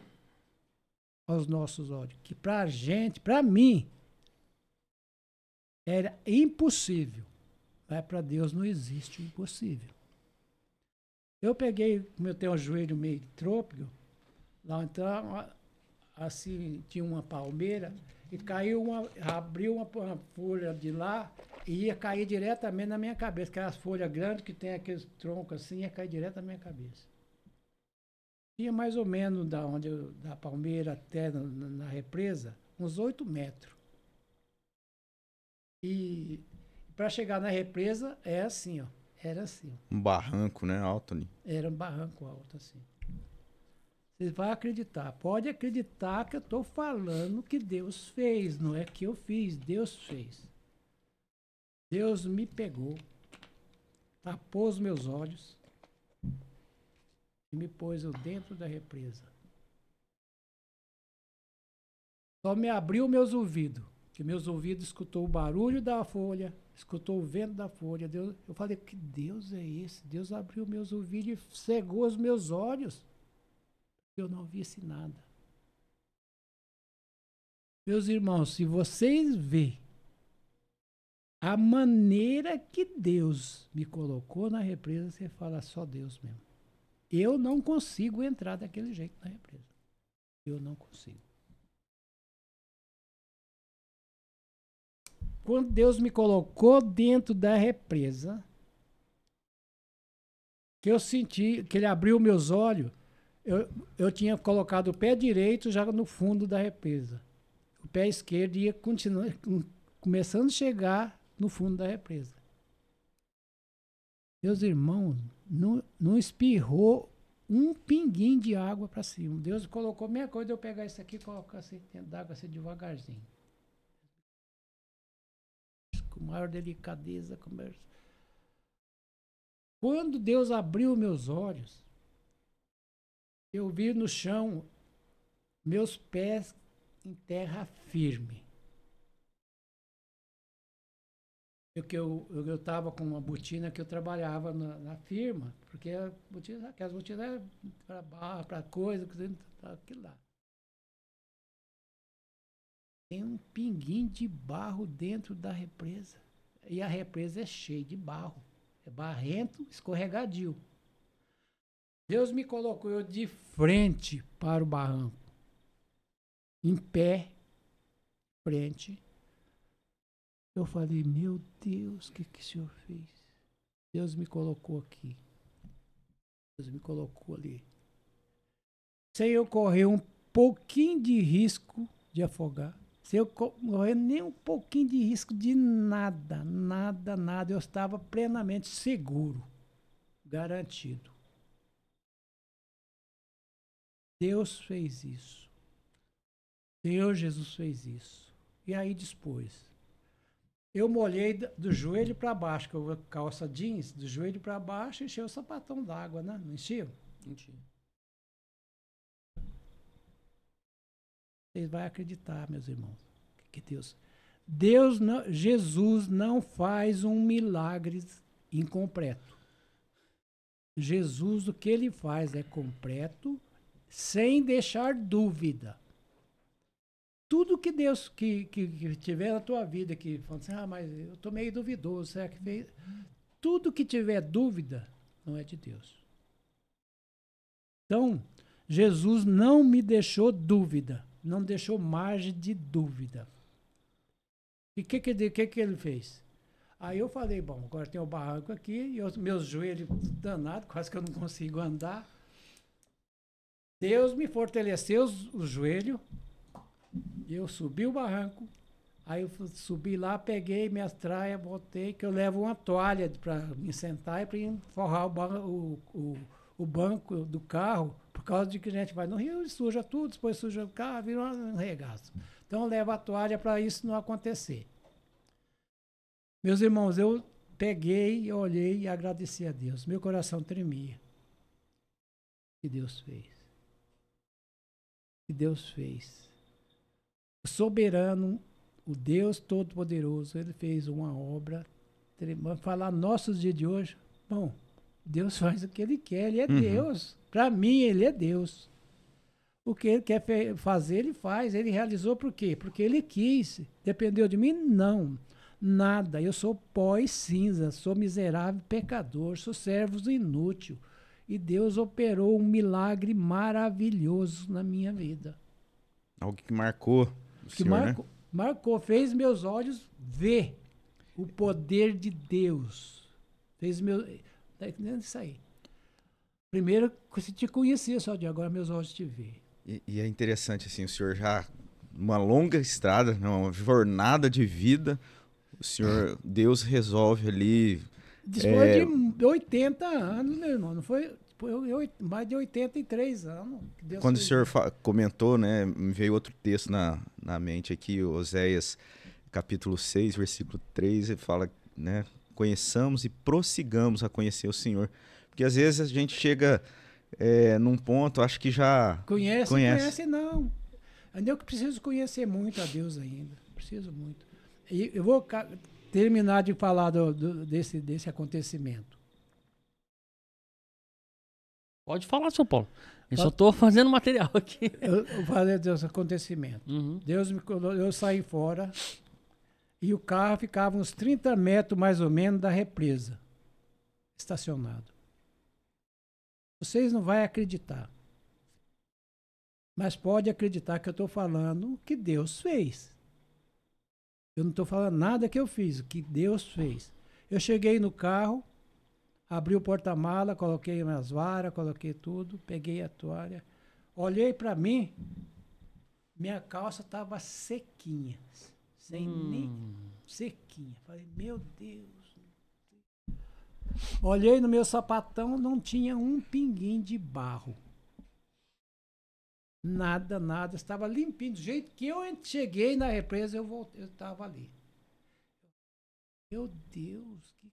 aos nossos olhos. Que para a gente, para mim, era impossível. Mas para Deus não existe o impossível. Eu peguei, como eu tenho o joelho meio trópico, lá então, assim, tinha uma palmeira, e caiu uma, abriu uma, uma folha de lá e ia cair diretamente na minha cabeça. Aquelas folhas grandes que tem aqueles troncos assim, ia cair direto na minha cabeça. Tinha mais ou menos da onde eu, da palmeira até na, na represa, uns oito metros. E para chegar na represa é assim, ó. Era assim. Ó. Um barranco, né, alto ali. Era um barranco alto assim. Você vai acreditar. Pode acreditar que eu estou falando que Deus fez, não é que eu fiz, Deus fez. Deus me pegou, tapou os meus olhos e me pôs dentro da represa. Só me abriu meus ouvidos, que meus ouvidos escutou o barulho da folha, escutou o vento da folha. Deus, eu falei, que Deus é esse? Deus abriu meus ouvidos e cegou os meus olhos eu não visse nada. Meus irmãos, se vocês verem a maneira que Deus me colocou na represa, você fala só Deus mesmo. Eu não consigo entrar daquele jeito na represa. Eu não consigo. Quando Deus me colocou dentro da represa, que eu senti, que Ele abriu meus olhos, eu, eu tinha colocado o pé direito já no fundo da represa. O pé esquerdo ia continuar, começando a chegar no fundo da represa. Meus irmãos, não, não espirrou um pinguim de água para cima. Deus colocou minha coisa, eu pegar isso aqui e colocar assim dentro d'água assim devagarzinho. Com maior delicadeza. Maior... Quando Deus abriu meus olhos, eu vi no chão meus pés em terra firme. Eu que eu eu estava com uma botina que eu trabalhava na, na firma, porque a botina, aquelas botinas para barra, para coisa, aquilo lá. Tem um pinguim de barro dentro da represa. E a represa é cheia de barro. É barrento, escorregadio. Deus me colocou eu de frente para o barranco, em pé, frente. Eu falei, meu Deus, o que, que o Senhor fez? Deus me colocou aqui. Deus me colocou ali. Sem eu correr um pouquinho de risco de afogar. Sem eu correr nem um pouquinho de risco de nada, nada, nada. Eu estava plenamente seguro, garantido. Deus fez isso. Deus Jesus fez isso. E aí dispôs. Eu molhei do joelho para baixo, que eu calça jeans, do joelho para baixo, encheu o sapatão d'água, né? Não encheu? Encheu. Vocês vão acreditar, meus irmãos, que Deus, Deus não, Jesus não faz um milagre incompleto. Jesus o que ele faz é completo sem deixar dúvida. Tudo que Deus que, que, que tiver na tua vida, que fala assim, ah, mas eu estou meio duvidoso, será que fez? Tudo que tiver dúvida não é de Deus. Então, Jesus não me deixou dúvida, não deixou margem de dúvida. E o que, que, que, que ele fez? Aí eu falei, bom, agora tem o barranco aqui, e os meus joelhos danados, quase que eu não consigo andar. Deus me fortaleceu os, joelhos. Eu subi o barranco. Aí eu subi lá, peguei minhas traias, botei, que eu levo uma toalha para me sentar e para forrar o, o, o, banco do carro por causa de que a gente vai no rio e suja tudo, depois suja o carro, vira um regaço. Então leva a toalha para isso não acontecer. Meus irmãos, eu peguei, olhei e agradeci a Deus. Meu coração tremia. Que Deus fez. Que Deus fez. O soberano, o Deus Todo-Poderoso, ele fez uma obra. Vamos falar nossos dias de hoje. Bom, Deus faz o que ele quer, ele é uhum. Deus. Para mim, ele é Deus. O que ele quer fazer, ele faz. Ele realizou por quê? Porque ele quis. Dependeu de mim? Não. Nada. Eu sou pó e cinza, sou miserável pecador, sou servo inútil. E Deus operou um milagre maravilhoso na minha vida. Algo que marcou o que senhor, marcou, né? marcou, fez meus olhos ver o poder de Deus. Fez meu. Tá entendendo isso aí? Primeiro, você te conhecia só de agora, meus olhos te ver. E, e, é interessante, assim, o senhor já. Uma longa estrada, né, uma jornada de vida, o senhor, Deus resolve ali. Depois é... de 80 anos, meu irmão, não foi? Eu, mais de 83 anos. Deus Quando o senhor comentou, né, me veio outro texto na, na mente aqui, Oséias capítulo 6, versículo 3, ele fala, né, conheçamos e prossigamos a conhecer o Senhor. Porque às vezes a gente chega é, num ponto, acho que já conhece, conhece, conhece não. Eu que preciso conhecer muito a Deus ainda, preciso muito. E eu vou terminar de falar do, do, desse, desse acontecimento. Pode falar, São Paulo. Eu só estou fazendo material aqui. Eu, eu falei desse acontecimento. Uhum. Deus me eu saí fora e o carro ficava uns 30 metros mais ou menos da represa, estacionado. Vocês não vão acreditar. Mas pode acreditar que eu estou falando o que Deus fez. Eu não estou falando nada que eu fiz, o que Deus fez. Eu cheguei no carro, abri o porta-mala, coloquei minhas varas, coloquei tudo, peguei a toalha, olhei para mim, minha calça estava sequinha, sem hum. nem sequinha. Falei, meu Deus. Olhei no meu sapatão, não tinha um pinguim de barro. Nada, nada. Estava limpinho. Do jeito que eu cheguei na represa, eu voltei, eu estava ali. Meu Deus, que...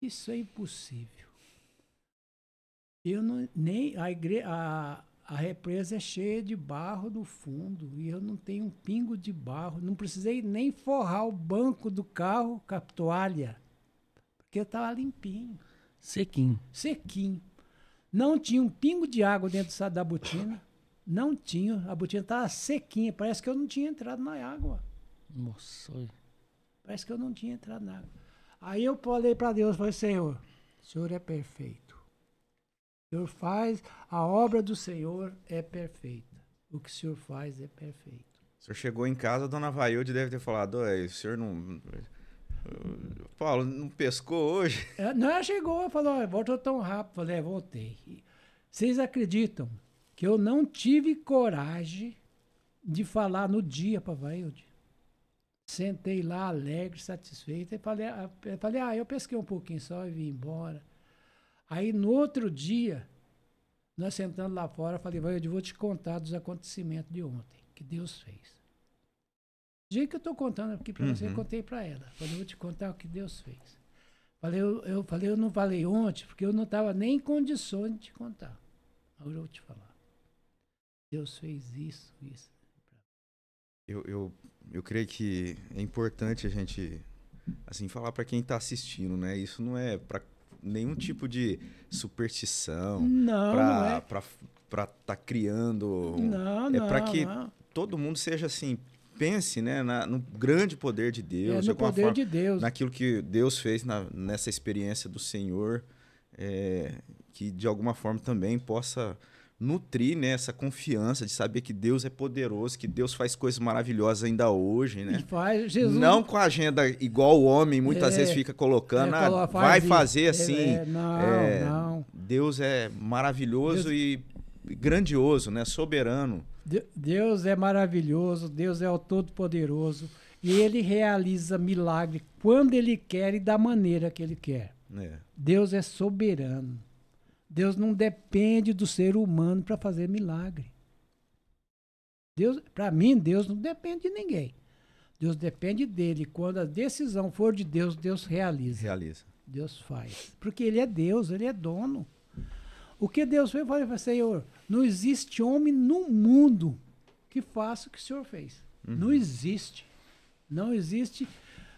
isso é impossível. Eu não, nem a, igre, a, a represa é cheia de barro no fundo e eu não tenho um pingo de barro. Não precisei nem forrar o banco do carro com a toalha, porque estava limpinho. Sequinho. Sequinho. Não tinha um pingo de água dentro da botina. Não tinha. A botina estava sequinha. Parece que eu não tinha entrado na água. Nossa. Parece que eu não tinha entrado na água. Aí eu falei para Deus, falei, Senhor, o Senhor é perfeito. O Senhor faz, a obra do Senhor é perfeita. O que o Senhor faz é perfeito. O senhor chegou em casa, a dona Vailde deve ter falado, o senhor não Paulo, não pescou hoje? É, não, chegou, falou, voltou tão rápido. Falei, é, voltei. Vocês acreditam que eu não tive coragem de falar no dia para Vailde? Sentei lá alegre, satisfeito, e falei, ah, falei, ah, eu pesquei um pouquinho só e vim embora. Aí no outro dia, nós sentando lá fora, falei, Vailde, eu vou te contar dos acontecimentos de ontem, que Deus fez. Do jeito que eu estou contando aqui para uhum. você, eu uhum. contei para ela. Falei, eu vou te contar o que Deus fez. Falei, eu, eu falei, eu não falei ontem, porque eu não estava nem em condições de te contar. Agora eu vou te falar. Deus fez isso, isso. Eu, eu, eu creio que é importante a gente assim falar para quem está assistindo, né? Isso não é para nenhum tipo de superstição. Não, pra, não é. Para estar tá criando. Não, é para que não. todo mundo seja assim pense né, na, no grande poder de Deus. É, no de poder forma, de Deus. Naquilo que Deus fez na, nessa experiência do Senhor, é, que de alguma forma também possa nutrir né, essa confiança de saber que Deus é poderoso, que Deus faz coisas maravilhosas ainda hoje, né? Faz, Jesus... Não com a agenda igual o homem muitas é, vezes fica colocando, é, ah, vai fazer é, assim. É, não, não. Deus é maravilhoso Deus... e grandioso, né? Soberano. Deus é maravilhoso, Deus é o Todo-Poderoso e Ele realiza milagre quando Ele quer e da maneira que Ele quer. É. Deus é soberano. Deus não depende do ser humano para fazer milagre. Deus, para mim, Deus não depende de ninguém. Deus depende dele. Quando a decisão for de Deus, Deus realiza. Realiza. Deus faz. Porque ele é Deus, ele é dono. O que Deus fez, eu falei, Senhor, não existe homem no mundo que faça o que o Senhor fez. Uhum. Não existe. Não existe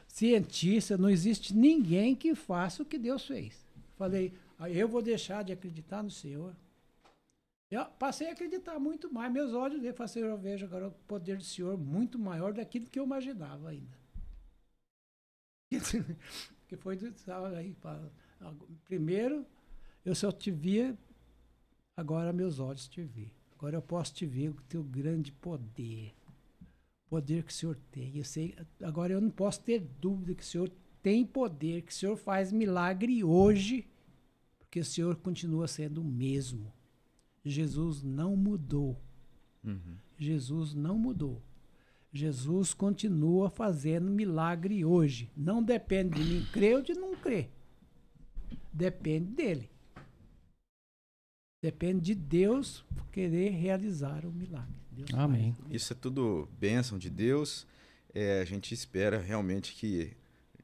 cientista, não existe ninguém que faça o que Deus fez. Falei, eu vou deixar de acreditar no Senhor. Eu passei a acreditar muito mais. Meus olhos, eu, falei, eu vejo agora o poder do Senhor muito maior daquilo que eu imaginava ainda. que foi do, aí, primeiro, eu só te via, agora meus olhos te vê. Agora eu posso te ver o teu grande poder. Poder que o Senhor tem. Eu sei, agora eu não posso ter dúvida que o Senhor tem poder, que o Senhor faz milagre hoje, porque o Senhor continua sendo o mesmo. Jesus não mudou. Uhum. Jesus não mudou. Jesus continua fazendo milagre hoje. Não depende de mim crer ou de não crer. Depende dele. Depende de Deus querer realizar o milagre. Deus Amém. Isso é tudo bênção de Deus. É, a gente espera realmente que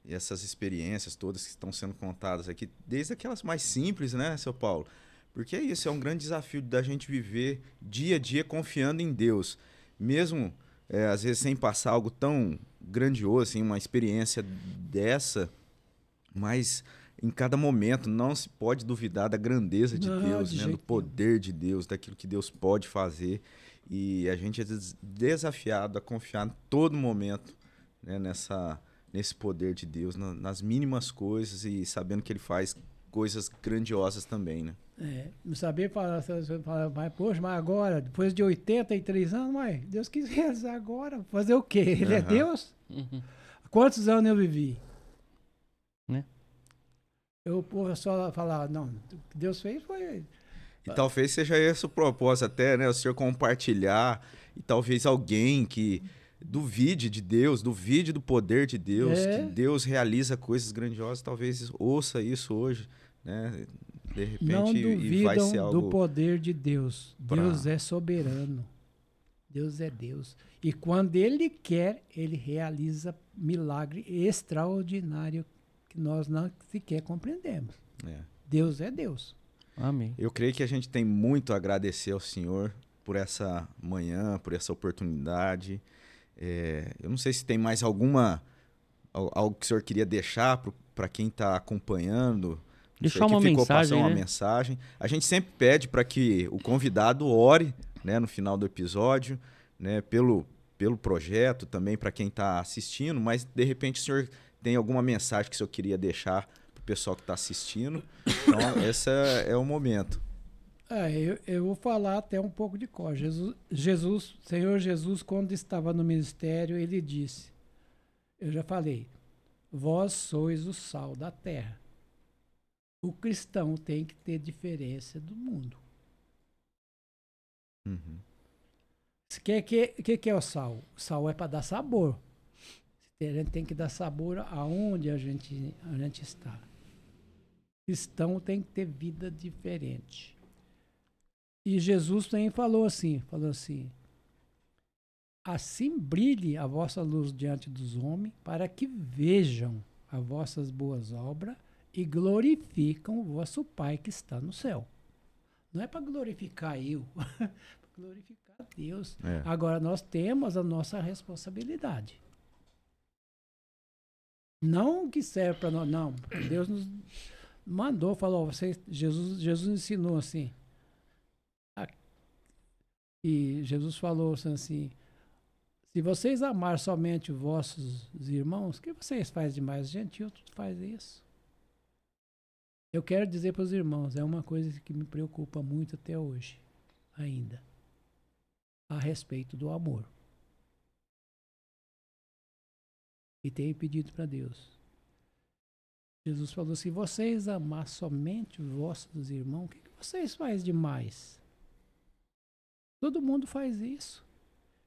essas experiências todas que estão sendo contadas aqui, desde aquelas mais simples, né, seu Paulo? Porque é isso, é um grande desafio da gente viver dia a dia confiando em Deus. Mesmo, é, às vezes, sem passar algo tão grandioso, assim, uma experiência dessa, mas em cada momento não se pode duvidar da grandeza de não, Deus, de né? do poder de Deus, daquilo que Deus pode fazer. E a gente é desafiado a confiar em todo momento né? Nessa, nesse poder de Deus, nas mínimas coisas e sabendo que Ele faz coisas grandiosas também, né? É, não saber falar, falar, mas, poxa, mas agora, depois de 83 anos, mas Deus quis realizar agora, fazer o quê? Ele uhum. é Deus? Uhum. Quantos anos eu vivi? Né? Eu porra, só falar, não, o que Deus fez foi. E talvez seja esse o propósito até, né? O senhor compartilhar e talvez alguém que duvide de Deus, duvide do poder de Deus, é. que Deus realiza coisas grandiosas, talvez ouça isso hoje, né? De repente, não duvidam do poder de Deus. Pra... Deus é soberano. Deus é Deus. E quando Ele quer, Ele realiza milagre extraordinário que nós não sequer compreendemos. É. Deus é Deus. Amém. Eu creio que a gente tem muito a agradecer ao Senhor por essa manhã, por essa oportunidade. É, eu não sei se tem mais alguma algo que o senhor queria deixar para quem está acompanhando Deixar uma mensagem, uma né? mensagem. A gente sempre pede para que o convidado ore, né, no final do episódio, né, pelo pelo projeto também para quem está assistindo, mas de repente o senhor tem alguma mensagem que o senhor queria deixar para o pessoal que está assistindo. Então, esse é o momento. É, eu, eu vou falar até um pouco de cor. Jesus, Jesus, Senhor Jesus, quando estava no ministério, ele disse: Eu já falei, vós sois o sal da terra o cristão tem que ter diferença do mundo. Uhum. O que, que, que, que é o sal? O sal é para dar sabor. A gente tem que dar sabor aonde a gente, a gente está. O cristão tem que ter vida diferente. E Jesus também falou assim, falou assim, assim brilhe a vossa luz diante dos homens, para que vejam as vossas boas obras e glorificam o vosso Pai que está no céu. Não é para glorificar eu, é para glorificar Deus. É. Agora nós temos a nossa responsabilidade. Não que serve para nós, não. Deus nos mandou, falou, Jesus, Jesus ensinou assim. E Jesus falou assim: se vocês amar somente os vossos irmãos, o que vocês fazem demais? Gentil faz isso. Eu quero dizer para os irmãos, é uma coisa que me preocupa muito até hoje, ainda, a respeito do amor. E tenho pedido para Deus. Jesus falou: se vocês amar somente os vossos irmãos, o que, vocês fazem demais? Todo mundo faz isso.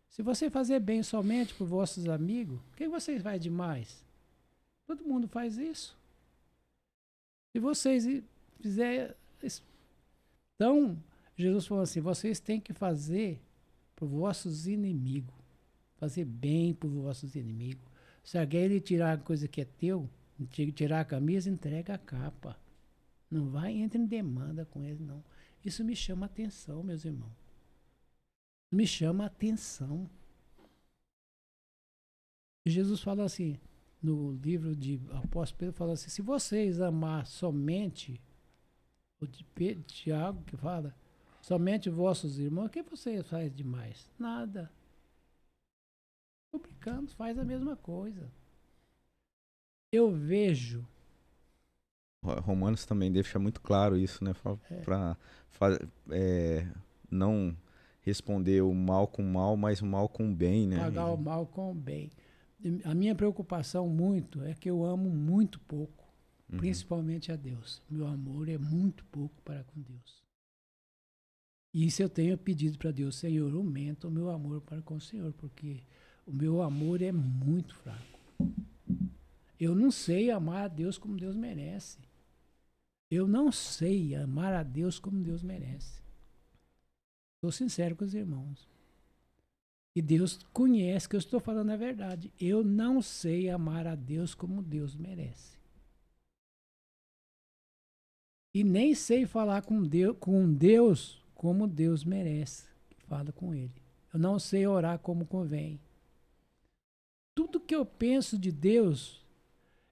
Se você fazer bem somente para os vossos amigos, o que vocês fazem demais? Todo mundo faz isso. Se vocês fizer Então, Jesus falou assim: vocês têm que fazer para os vossos inimigos. Fazer bem para os vossos inimigos. Se alguém lhe tirar a coisa que é teu, tirar a camisa, entrega a capa. Não vai, entra em demanda com ele, não. Isso me chama atenção, meus irmãos. Me chama atenção. Jesus fala assim, no livro de Apóstolo Pedro, fala assim: se vocês amar somente, o de Pedro, Tiago que fala, somente vossos irmãos, o que vocês fazem demais? Nada. Publicanos faz a mesma coisa. Eu vejo. Romanos também deixa muito claro isso, né? Para é. é, não responder o mal com mal, mas o mal com o bem, né? Pagar o mal com o bem. A minha preocupação muito é que eu amo muito pouco, uhum. principalmente a Deus. Meu amor é muito pouco para com Deus. E isso eu tenho pedido para Deus, Senhor, aumenta o meu amor para com o Senhor, porque o meu amor é muito fraco. Eu não sei amar a Deus como Deus merece. Eu não sei amar a Deus como Deus merece. Estou sincero com os irmãos. E Deus conhece que eu estou falando a verdade. Eu não sei amar a Deus como Deus merece. E nem sei falar com Deus, com Deus como Deus merece. Fala com Ele. Eu não sei orar como convém tudo que eu penso de Deus,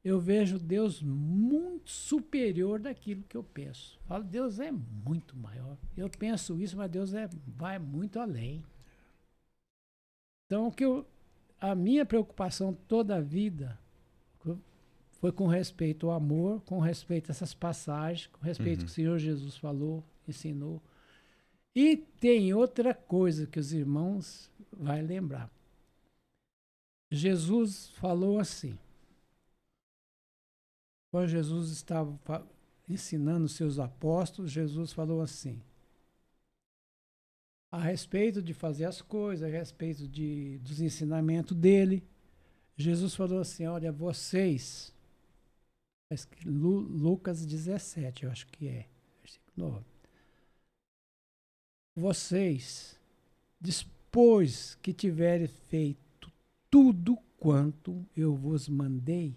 eu vejo Deus muito superior daquilo que eu penso. Falo, Deus é muito maior. Eu penso isso, mas Deus é, vai muito além. Então, o que eu, a minha preocupação toda a vida foi com respeito ao amor, com respeito a essas passagens, com respeito uhum. ao que o Senhor Jesus falou, ensinou. E tem outra coisa que os irmãos vai lembrar. Jesus falou assim. Quando Jesus estava ensinando seus apóstolos, Jesus falou assim: a respeito de fazer as coisas, a respeito de, dos ensinamentos dele, Jesus falou assim: olha, vocês, Lucas 17, eu acho que é, versículo 9. Vocês, depois que tiverem feito tudo quanto eu vos mandei,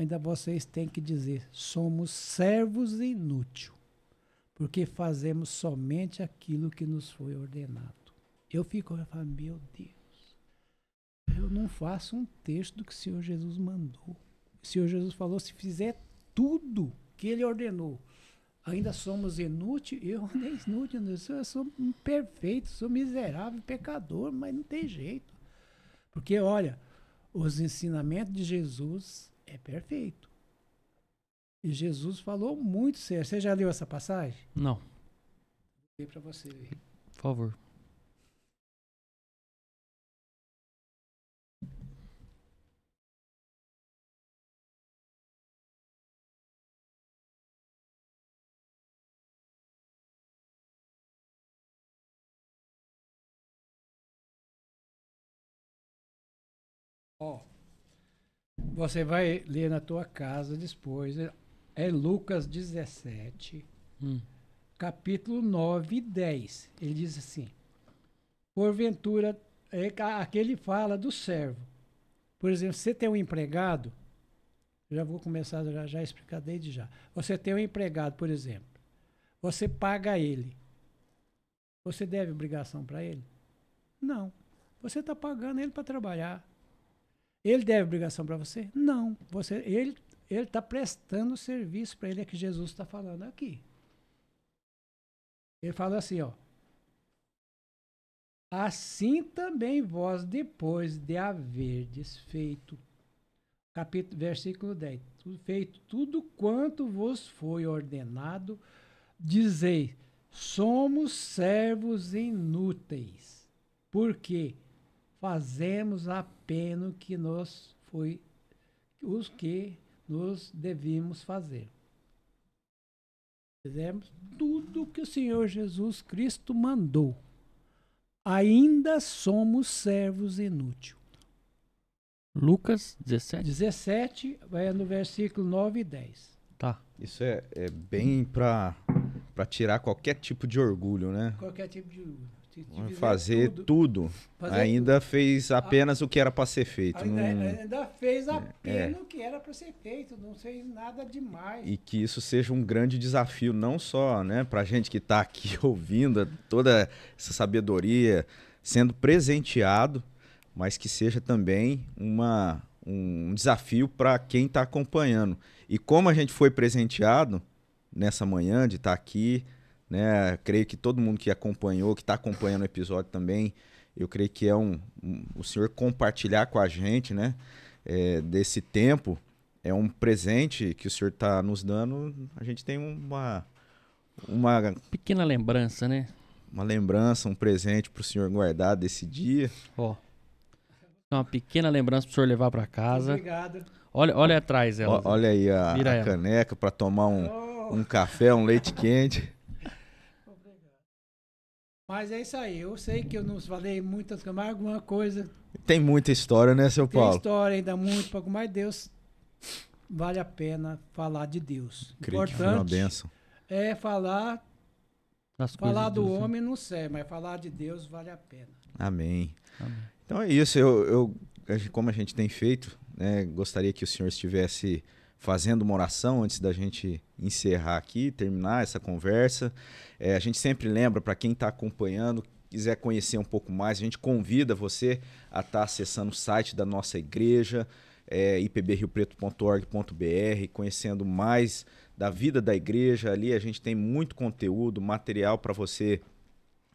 ainda vocês têm que dizer: somos servos inúteis, porque fazemos somente aquilo que nos foi ordenado. Eu fico eu falo, meu Deus, eu não faço um texto do que o Senhor Jesus mandou. O Senhor Jesus falou: se fizer tudo que ele ordenou, ainda somos inúteis. Eu nem inútil, eu sou imperfeito, sou miserável, pecador, mas não tem jeito. Porque, olha, os ensinamentos de Jesus é perfeito. E Jesus falou muito sério. Você já leu essa passagem? Não. Vou ler para você ver. Por favor. Você vai ler na tua casa depois. É Lucas 17, hum. capítulo 9 e 10. Ele diz assim: Porventura, é, aqui ele fala do servo. Por exemplo, você tem um empregado, já vou começar já, já explicar desde já. Você tem um empregado, por exemplo. Você paga ele. Você deve obrigação para ele? Não. Você está pagando ele para trabalhar. Ele deve obrigação para você? Não. Você, ele ele está prestando serviço para ele, é que Jesus está falando aqui. Ele fala assim, ó. Assim também vós, depois de haverdes feito, capítulo, versículo 10, feito tudo quanto vos foi ordenado, dizei, somos servos inúteis, porque fazemos apenas o que nos foi os que nos devíamos fazer. Fizemos tudo que o Senhor Jesus Cristo mandou. Ainda somos servos inúteis. Lucas 17. 17, vai no versículo 9 e 10. Tá. Isso é, é bem para para tirar qualquer tipo de orgulho, né? Qualquer tipo de. se fizer Fazer tudo, tudo. fazer ainda fez apenas o que era para ser feito. Ainda, não- ainda fez É. apenas o que era para ser feito, não fez nada demais. E que isso seja um grande desafio, não só né, para a gente que está aqui ouvindo toda essa sabedoria sendo presenteado, mas que seja também uma, um desafio para quem está acompanhando. E como a gente foi presenteado nessa manhã de estar aqui, né, creio que todo mundo que acompanhou, que está acompanhando o episódio também, eu creio que é um, um- o senhor compartilhar com a gente, né, é, desse tempo é um presente que o senhor está nos dando. A gente tem uma, uma, Pequena lembrança, né? uma lembrança, um presente para o senhor guardar desse dia. Ó. Uma pequena lembrança pro senhor levar pra casa. Obrigado. Olha, olha atrás ela. Olha aí a, a caneca para tomar um, Oh, um café, um leite quente. Mas é isso aí. Eu sei que eu não falei muitas coisas, mas alguma coisa. Tem muita história, né, seu Tem Paulo? história ainda muito pouco, mas Deus vale a pena falar de Deus. Creio que foi uma Importante benção. é falar, das falar do Deus, né? homem não sei, mas falar de Deus vale a pena. Amém. Amém. Então é isso. Eu, eu, como a gente tem feito, né, gostaria que o senhor estivesse fazendo uma oração antes da gente encerrar aqui, terminar essa conversa. É, a gente sempre lembra para quem está acompanhando, quiser conhecer um pouco mais, a gente convida você a estar acessando o site da nossa igreja, é, ipbriopreto.org.br, conhecendo mais da vida da igreja. Ali a gente tem muito conteúdo, material para você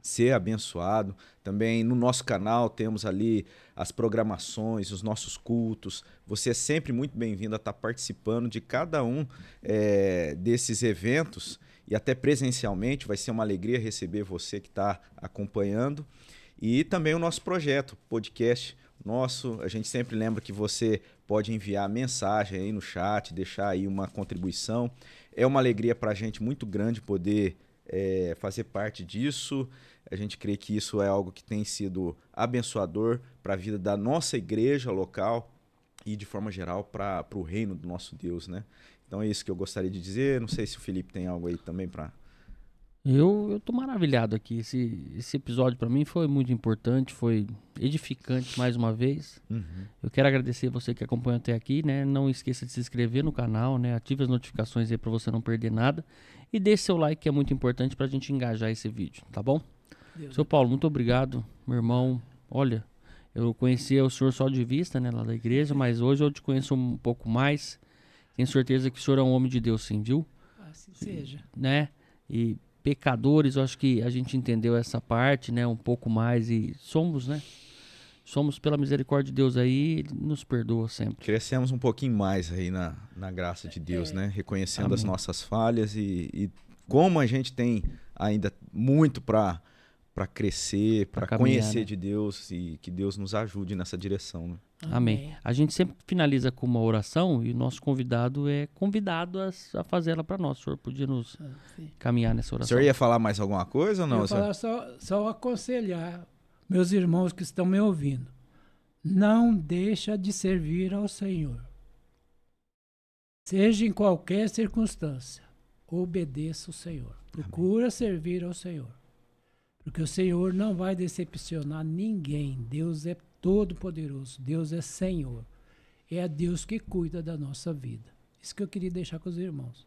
ser abençoado. Também no nosso canal temos ali as programações, os nossos cultos. Você é sempre muito bem-vindo a estar participando de cada um eh, desses eventos e até presencialmente. Vai ser uma alegria receber você que está acompanhando. E também o nosso projeto, podcast nosso. A gente sempre lembra que você pode enviar mensagem aí no chat, deixar aí uma contribuição. É uma alegria para a gente muito grande poder eh, fazer parte disso. A gente crê que isso é algo que tem sido abençoador para a vida da nossa igreja local e, de forma geral, para o reino do nosso Deus, né? Então é isso que eu gostaria de dizer. Não sei se o Felipe tem algo aí também para. Eu, eu tô maravilhado aqui. Esse, esse episódio pra mim foi muito importante, foi edificante mais uma vez. Eu quero agradecer você que acompanhou até aqui, né? Não esqueça de se inscrever no canal, né? Ative as notificações aí pra você não perder nada. E deixe seu like que é muito importante pra gente engajar esse vídeo, tá bom? Deus Seu Paulo, muito obrigado, meu irmão. Olha, eu conhecia o senhor só de vista, né, lá da igreja, mas hoje eu te conheço um pouco mais. Tenho certeza que o senhor é um homem de Deus, sim, viu? assim seja. né? E pecadores, eu acho que a gente entendeu essa parte, né? Um pouco mais e somos, né? Somos pela misericórdia de Deus aí, ele nos perdoa sempre. Crescemos um pouquinho mais aí na, na graça de Deus, né? Reconhecendo as Amém. nossas falhas e, e como a gente tem ainda muito para para crescer, para conhecer né? de Deus e que Deus nos ajude nessa direção, né? Amém. A gente sempre finaliza com uma oração e o nosso convidado é convidado a, a fazer ela para nós. O senhor podia nos Ah, sim. caminhar nessa O oração? senhor ia falar mais alguma coisa ou Eu não? vou senhor? falar só, só aconselhar meus irmãos que estão me ouvindo. Não deixa de servir ao Senhor. Seja em qualquer circunstância, obedeça o Senhor. Procura servir ao Senhor. Porque o Senhor não vai decepcionar ninguém. Deus é todo-poderoso. Deus é Senhor. É Deus que cuida da nossa vida. Isso que eu queria deixar com os irmãos.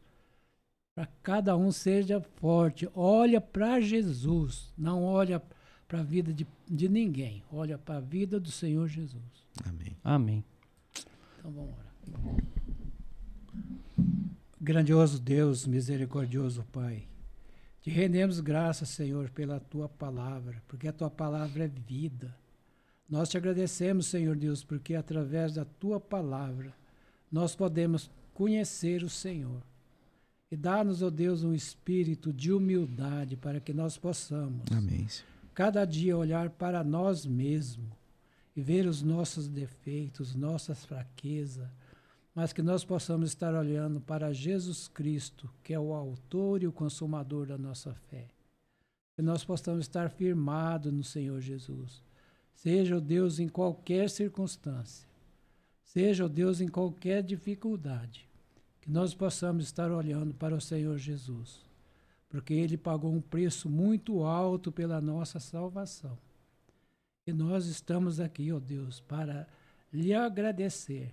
Para cada um seja forte. Olha para Jesus. Não olha para a vida de, de ninguém. Olha para a vida do Senhor Jesus. Amém. Amém. Então vamos orar. Grandioso Deus, misericordioso Pai. Te rendemos graças, Senhor, pela tua palavra, porque a tua palavra é vida. Nós te agradecemos, Senhor Deus, porque através da tua palavra nós podemos conhecer o Senhor. E dá-nos, ó Deus, um espírito de humildade para que nós possamos Amém. Cada dia olhar para nós mesmos e ver os nossos defeitos, nossas fraquezas, mas que nós possamos estar olhando para Jesus Cristo, que é o autor e o consumador da nossa fé. Que nós possamos estar firmados no Senhor Jesus. Seja o Deus em qualquer circunstância, seja o Deus em qualquer dificuldade, que nós possamos estar olhando para o Senhor Jesus. porque ele pagou um preço muito alto pela nossa salvação. E nós estamos aqui, ó oh Deus, para lhe agradecer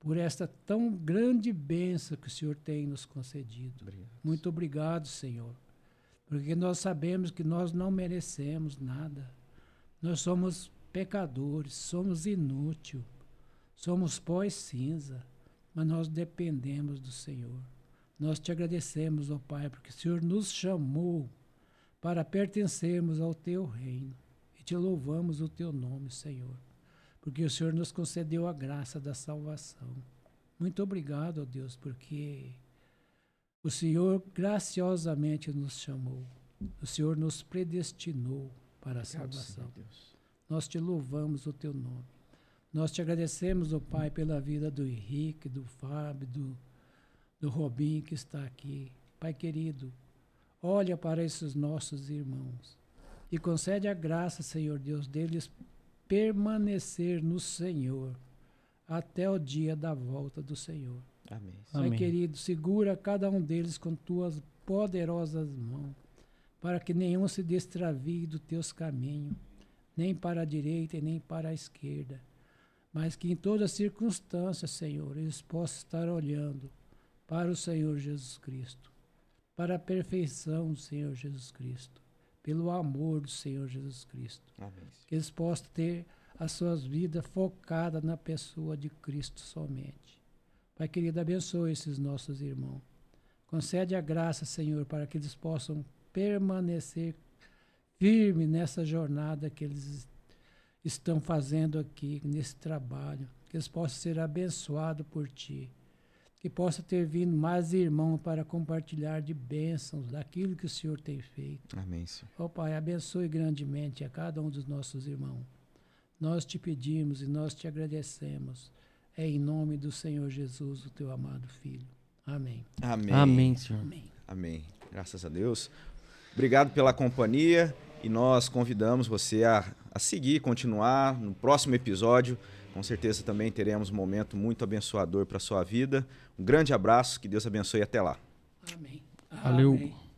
por esta tão grande bênção que o Senhor tem nos concedido. Obrigado. Muito obrigado, Senhor, porque nós sabemos que nós não merecemos nada. Nós somos pecadores, somos inúteis, somos pó e cinza, mas nós dependemos do Senhor. Nós te agradecemos, ó Pai, porque o Senhor nos chamou para pertencermos ao teu reino e te louvamos o teu nome, Senhor porque o Senhor nos concedeu a graça da salvação. Muito obrigado, ó Deus, porque o Senhor graciosamente nos chamou. O Senhor nos predestinou para a obrigado, salvação. Senhor, Nós te louvamos o teu nome. Nós te agradecemos, ó Pai, pela vida do Henrique, do Fábio, do, do Robin que está aqui. Pai querido, olha para esses nossos irmãos e concede a graça, Senhor Deus, deles permanecer no Senhor até o dia da volta do Senhor. Amém. Pai Amém. querido, segura cada um deles com tuas poderosas mãos, para que nenhum se destravie dos teus caminhos, nem para a direita e nem para a esquerda, mas que em todas circunstâncias, Senhor, eles possam estar olhando para o Senhor Jesus Cristo, para a perfeição do Senhor Jesus Cristo pelo amor do Senhor Jesus Cristo. Amém. Que eles possam ter as suas vidas focadas na pessoa de Cristo somente. Pai querido, abençoe esses nossos irmãos. Concede a graça, Senhor, para que eles possam permanecer firmes nessa jornada que eles estão fazendo aqui, nesse trabalho. Que eles possam ser abençoados por Ti que possa ter vindo mais irmãos para compartilhar de bênçãos daquilo que o Senhor tem feito. Amém, Senhor. Ó oh, Pai, abençoe grandemente a cada um dos nossos irmãos. Nós te pedimos e nós te agradecemos. É em nome do Senhor Jesus, o teu amado Filho. Amém. Amém. Amém, Senhor. Amém. Amém. Graças a Deus. Obrigado pela companhia e nós convidamos você a, a seguir, continuar no próximo episódio. Com certeza também teremos um momento muito abençoador para a sua vida. Um grande abraço, que Deus abençoe e até lá. Amém. Valeu. Amém.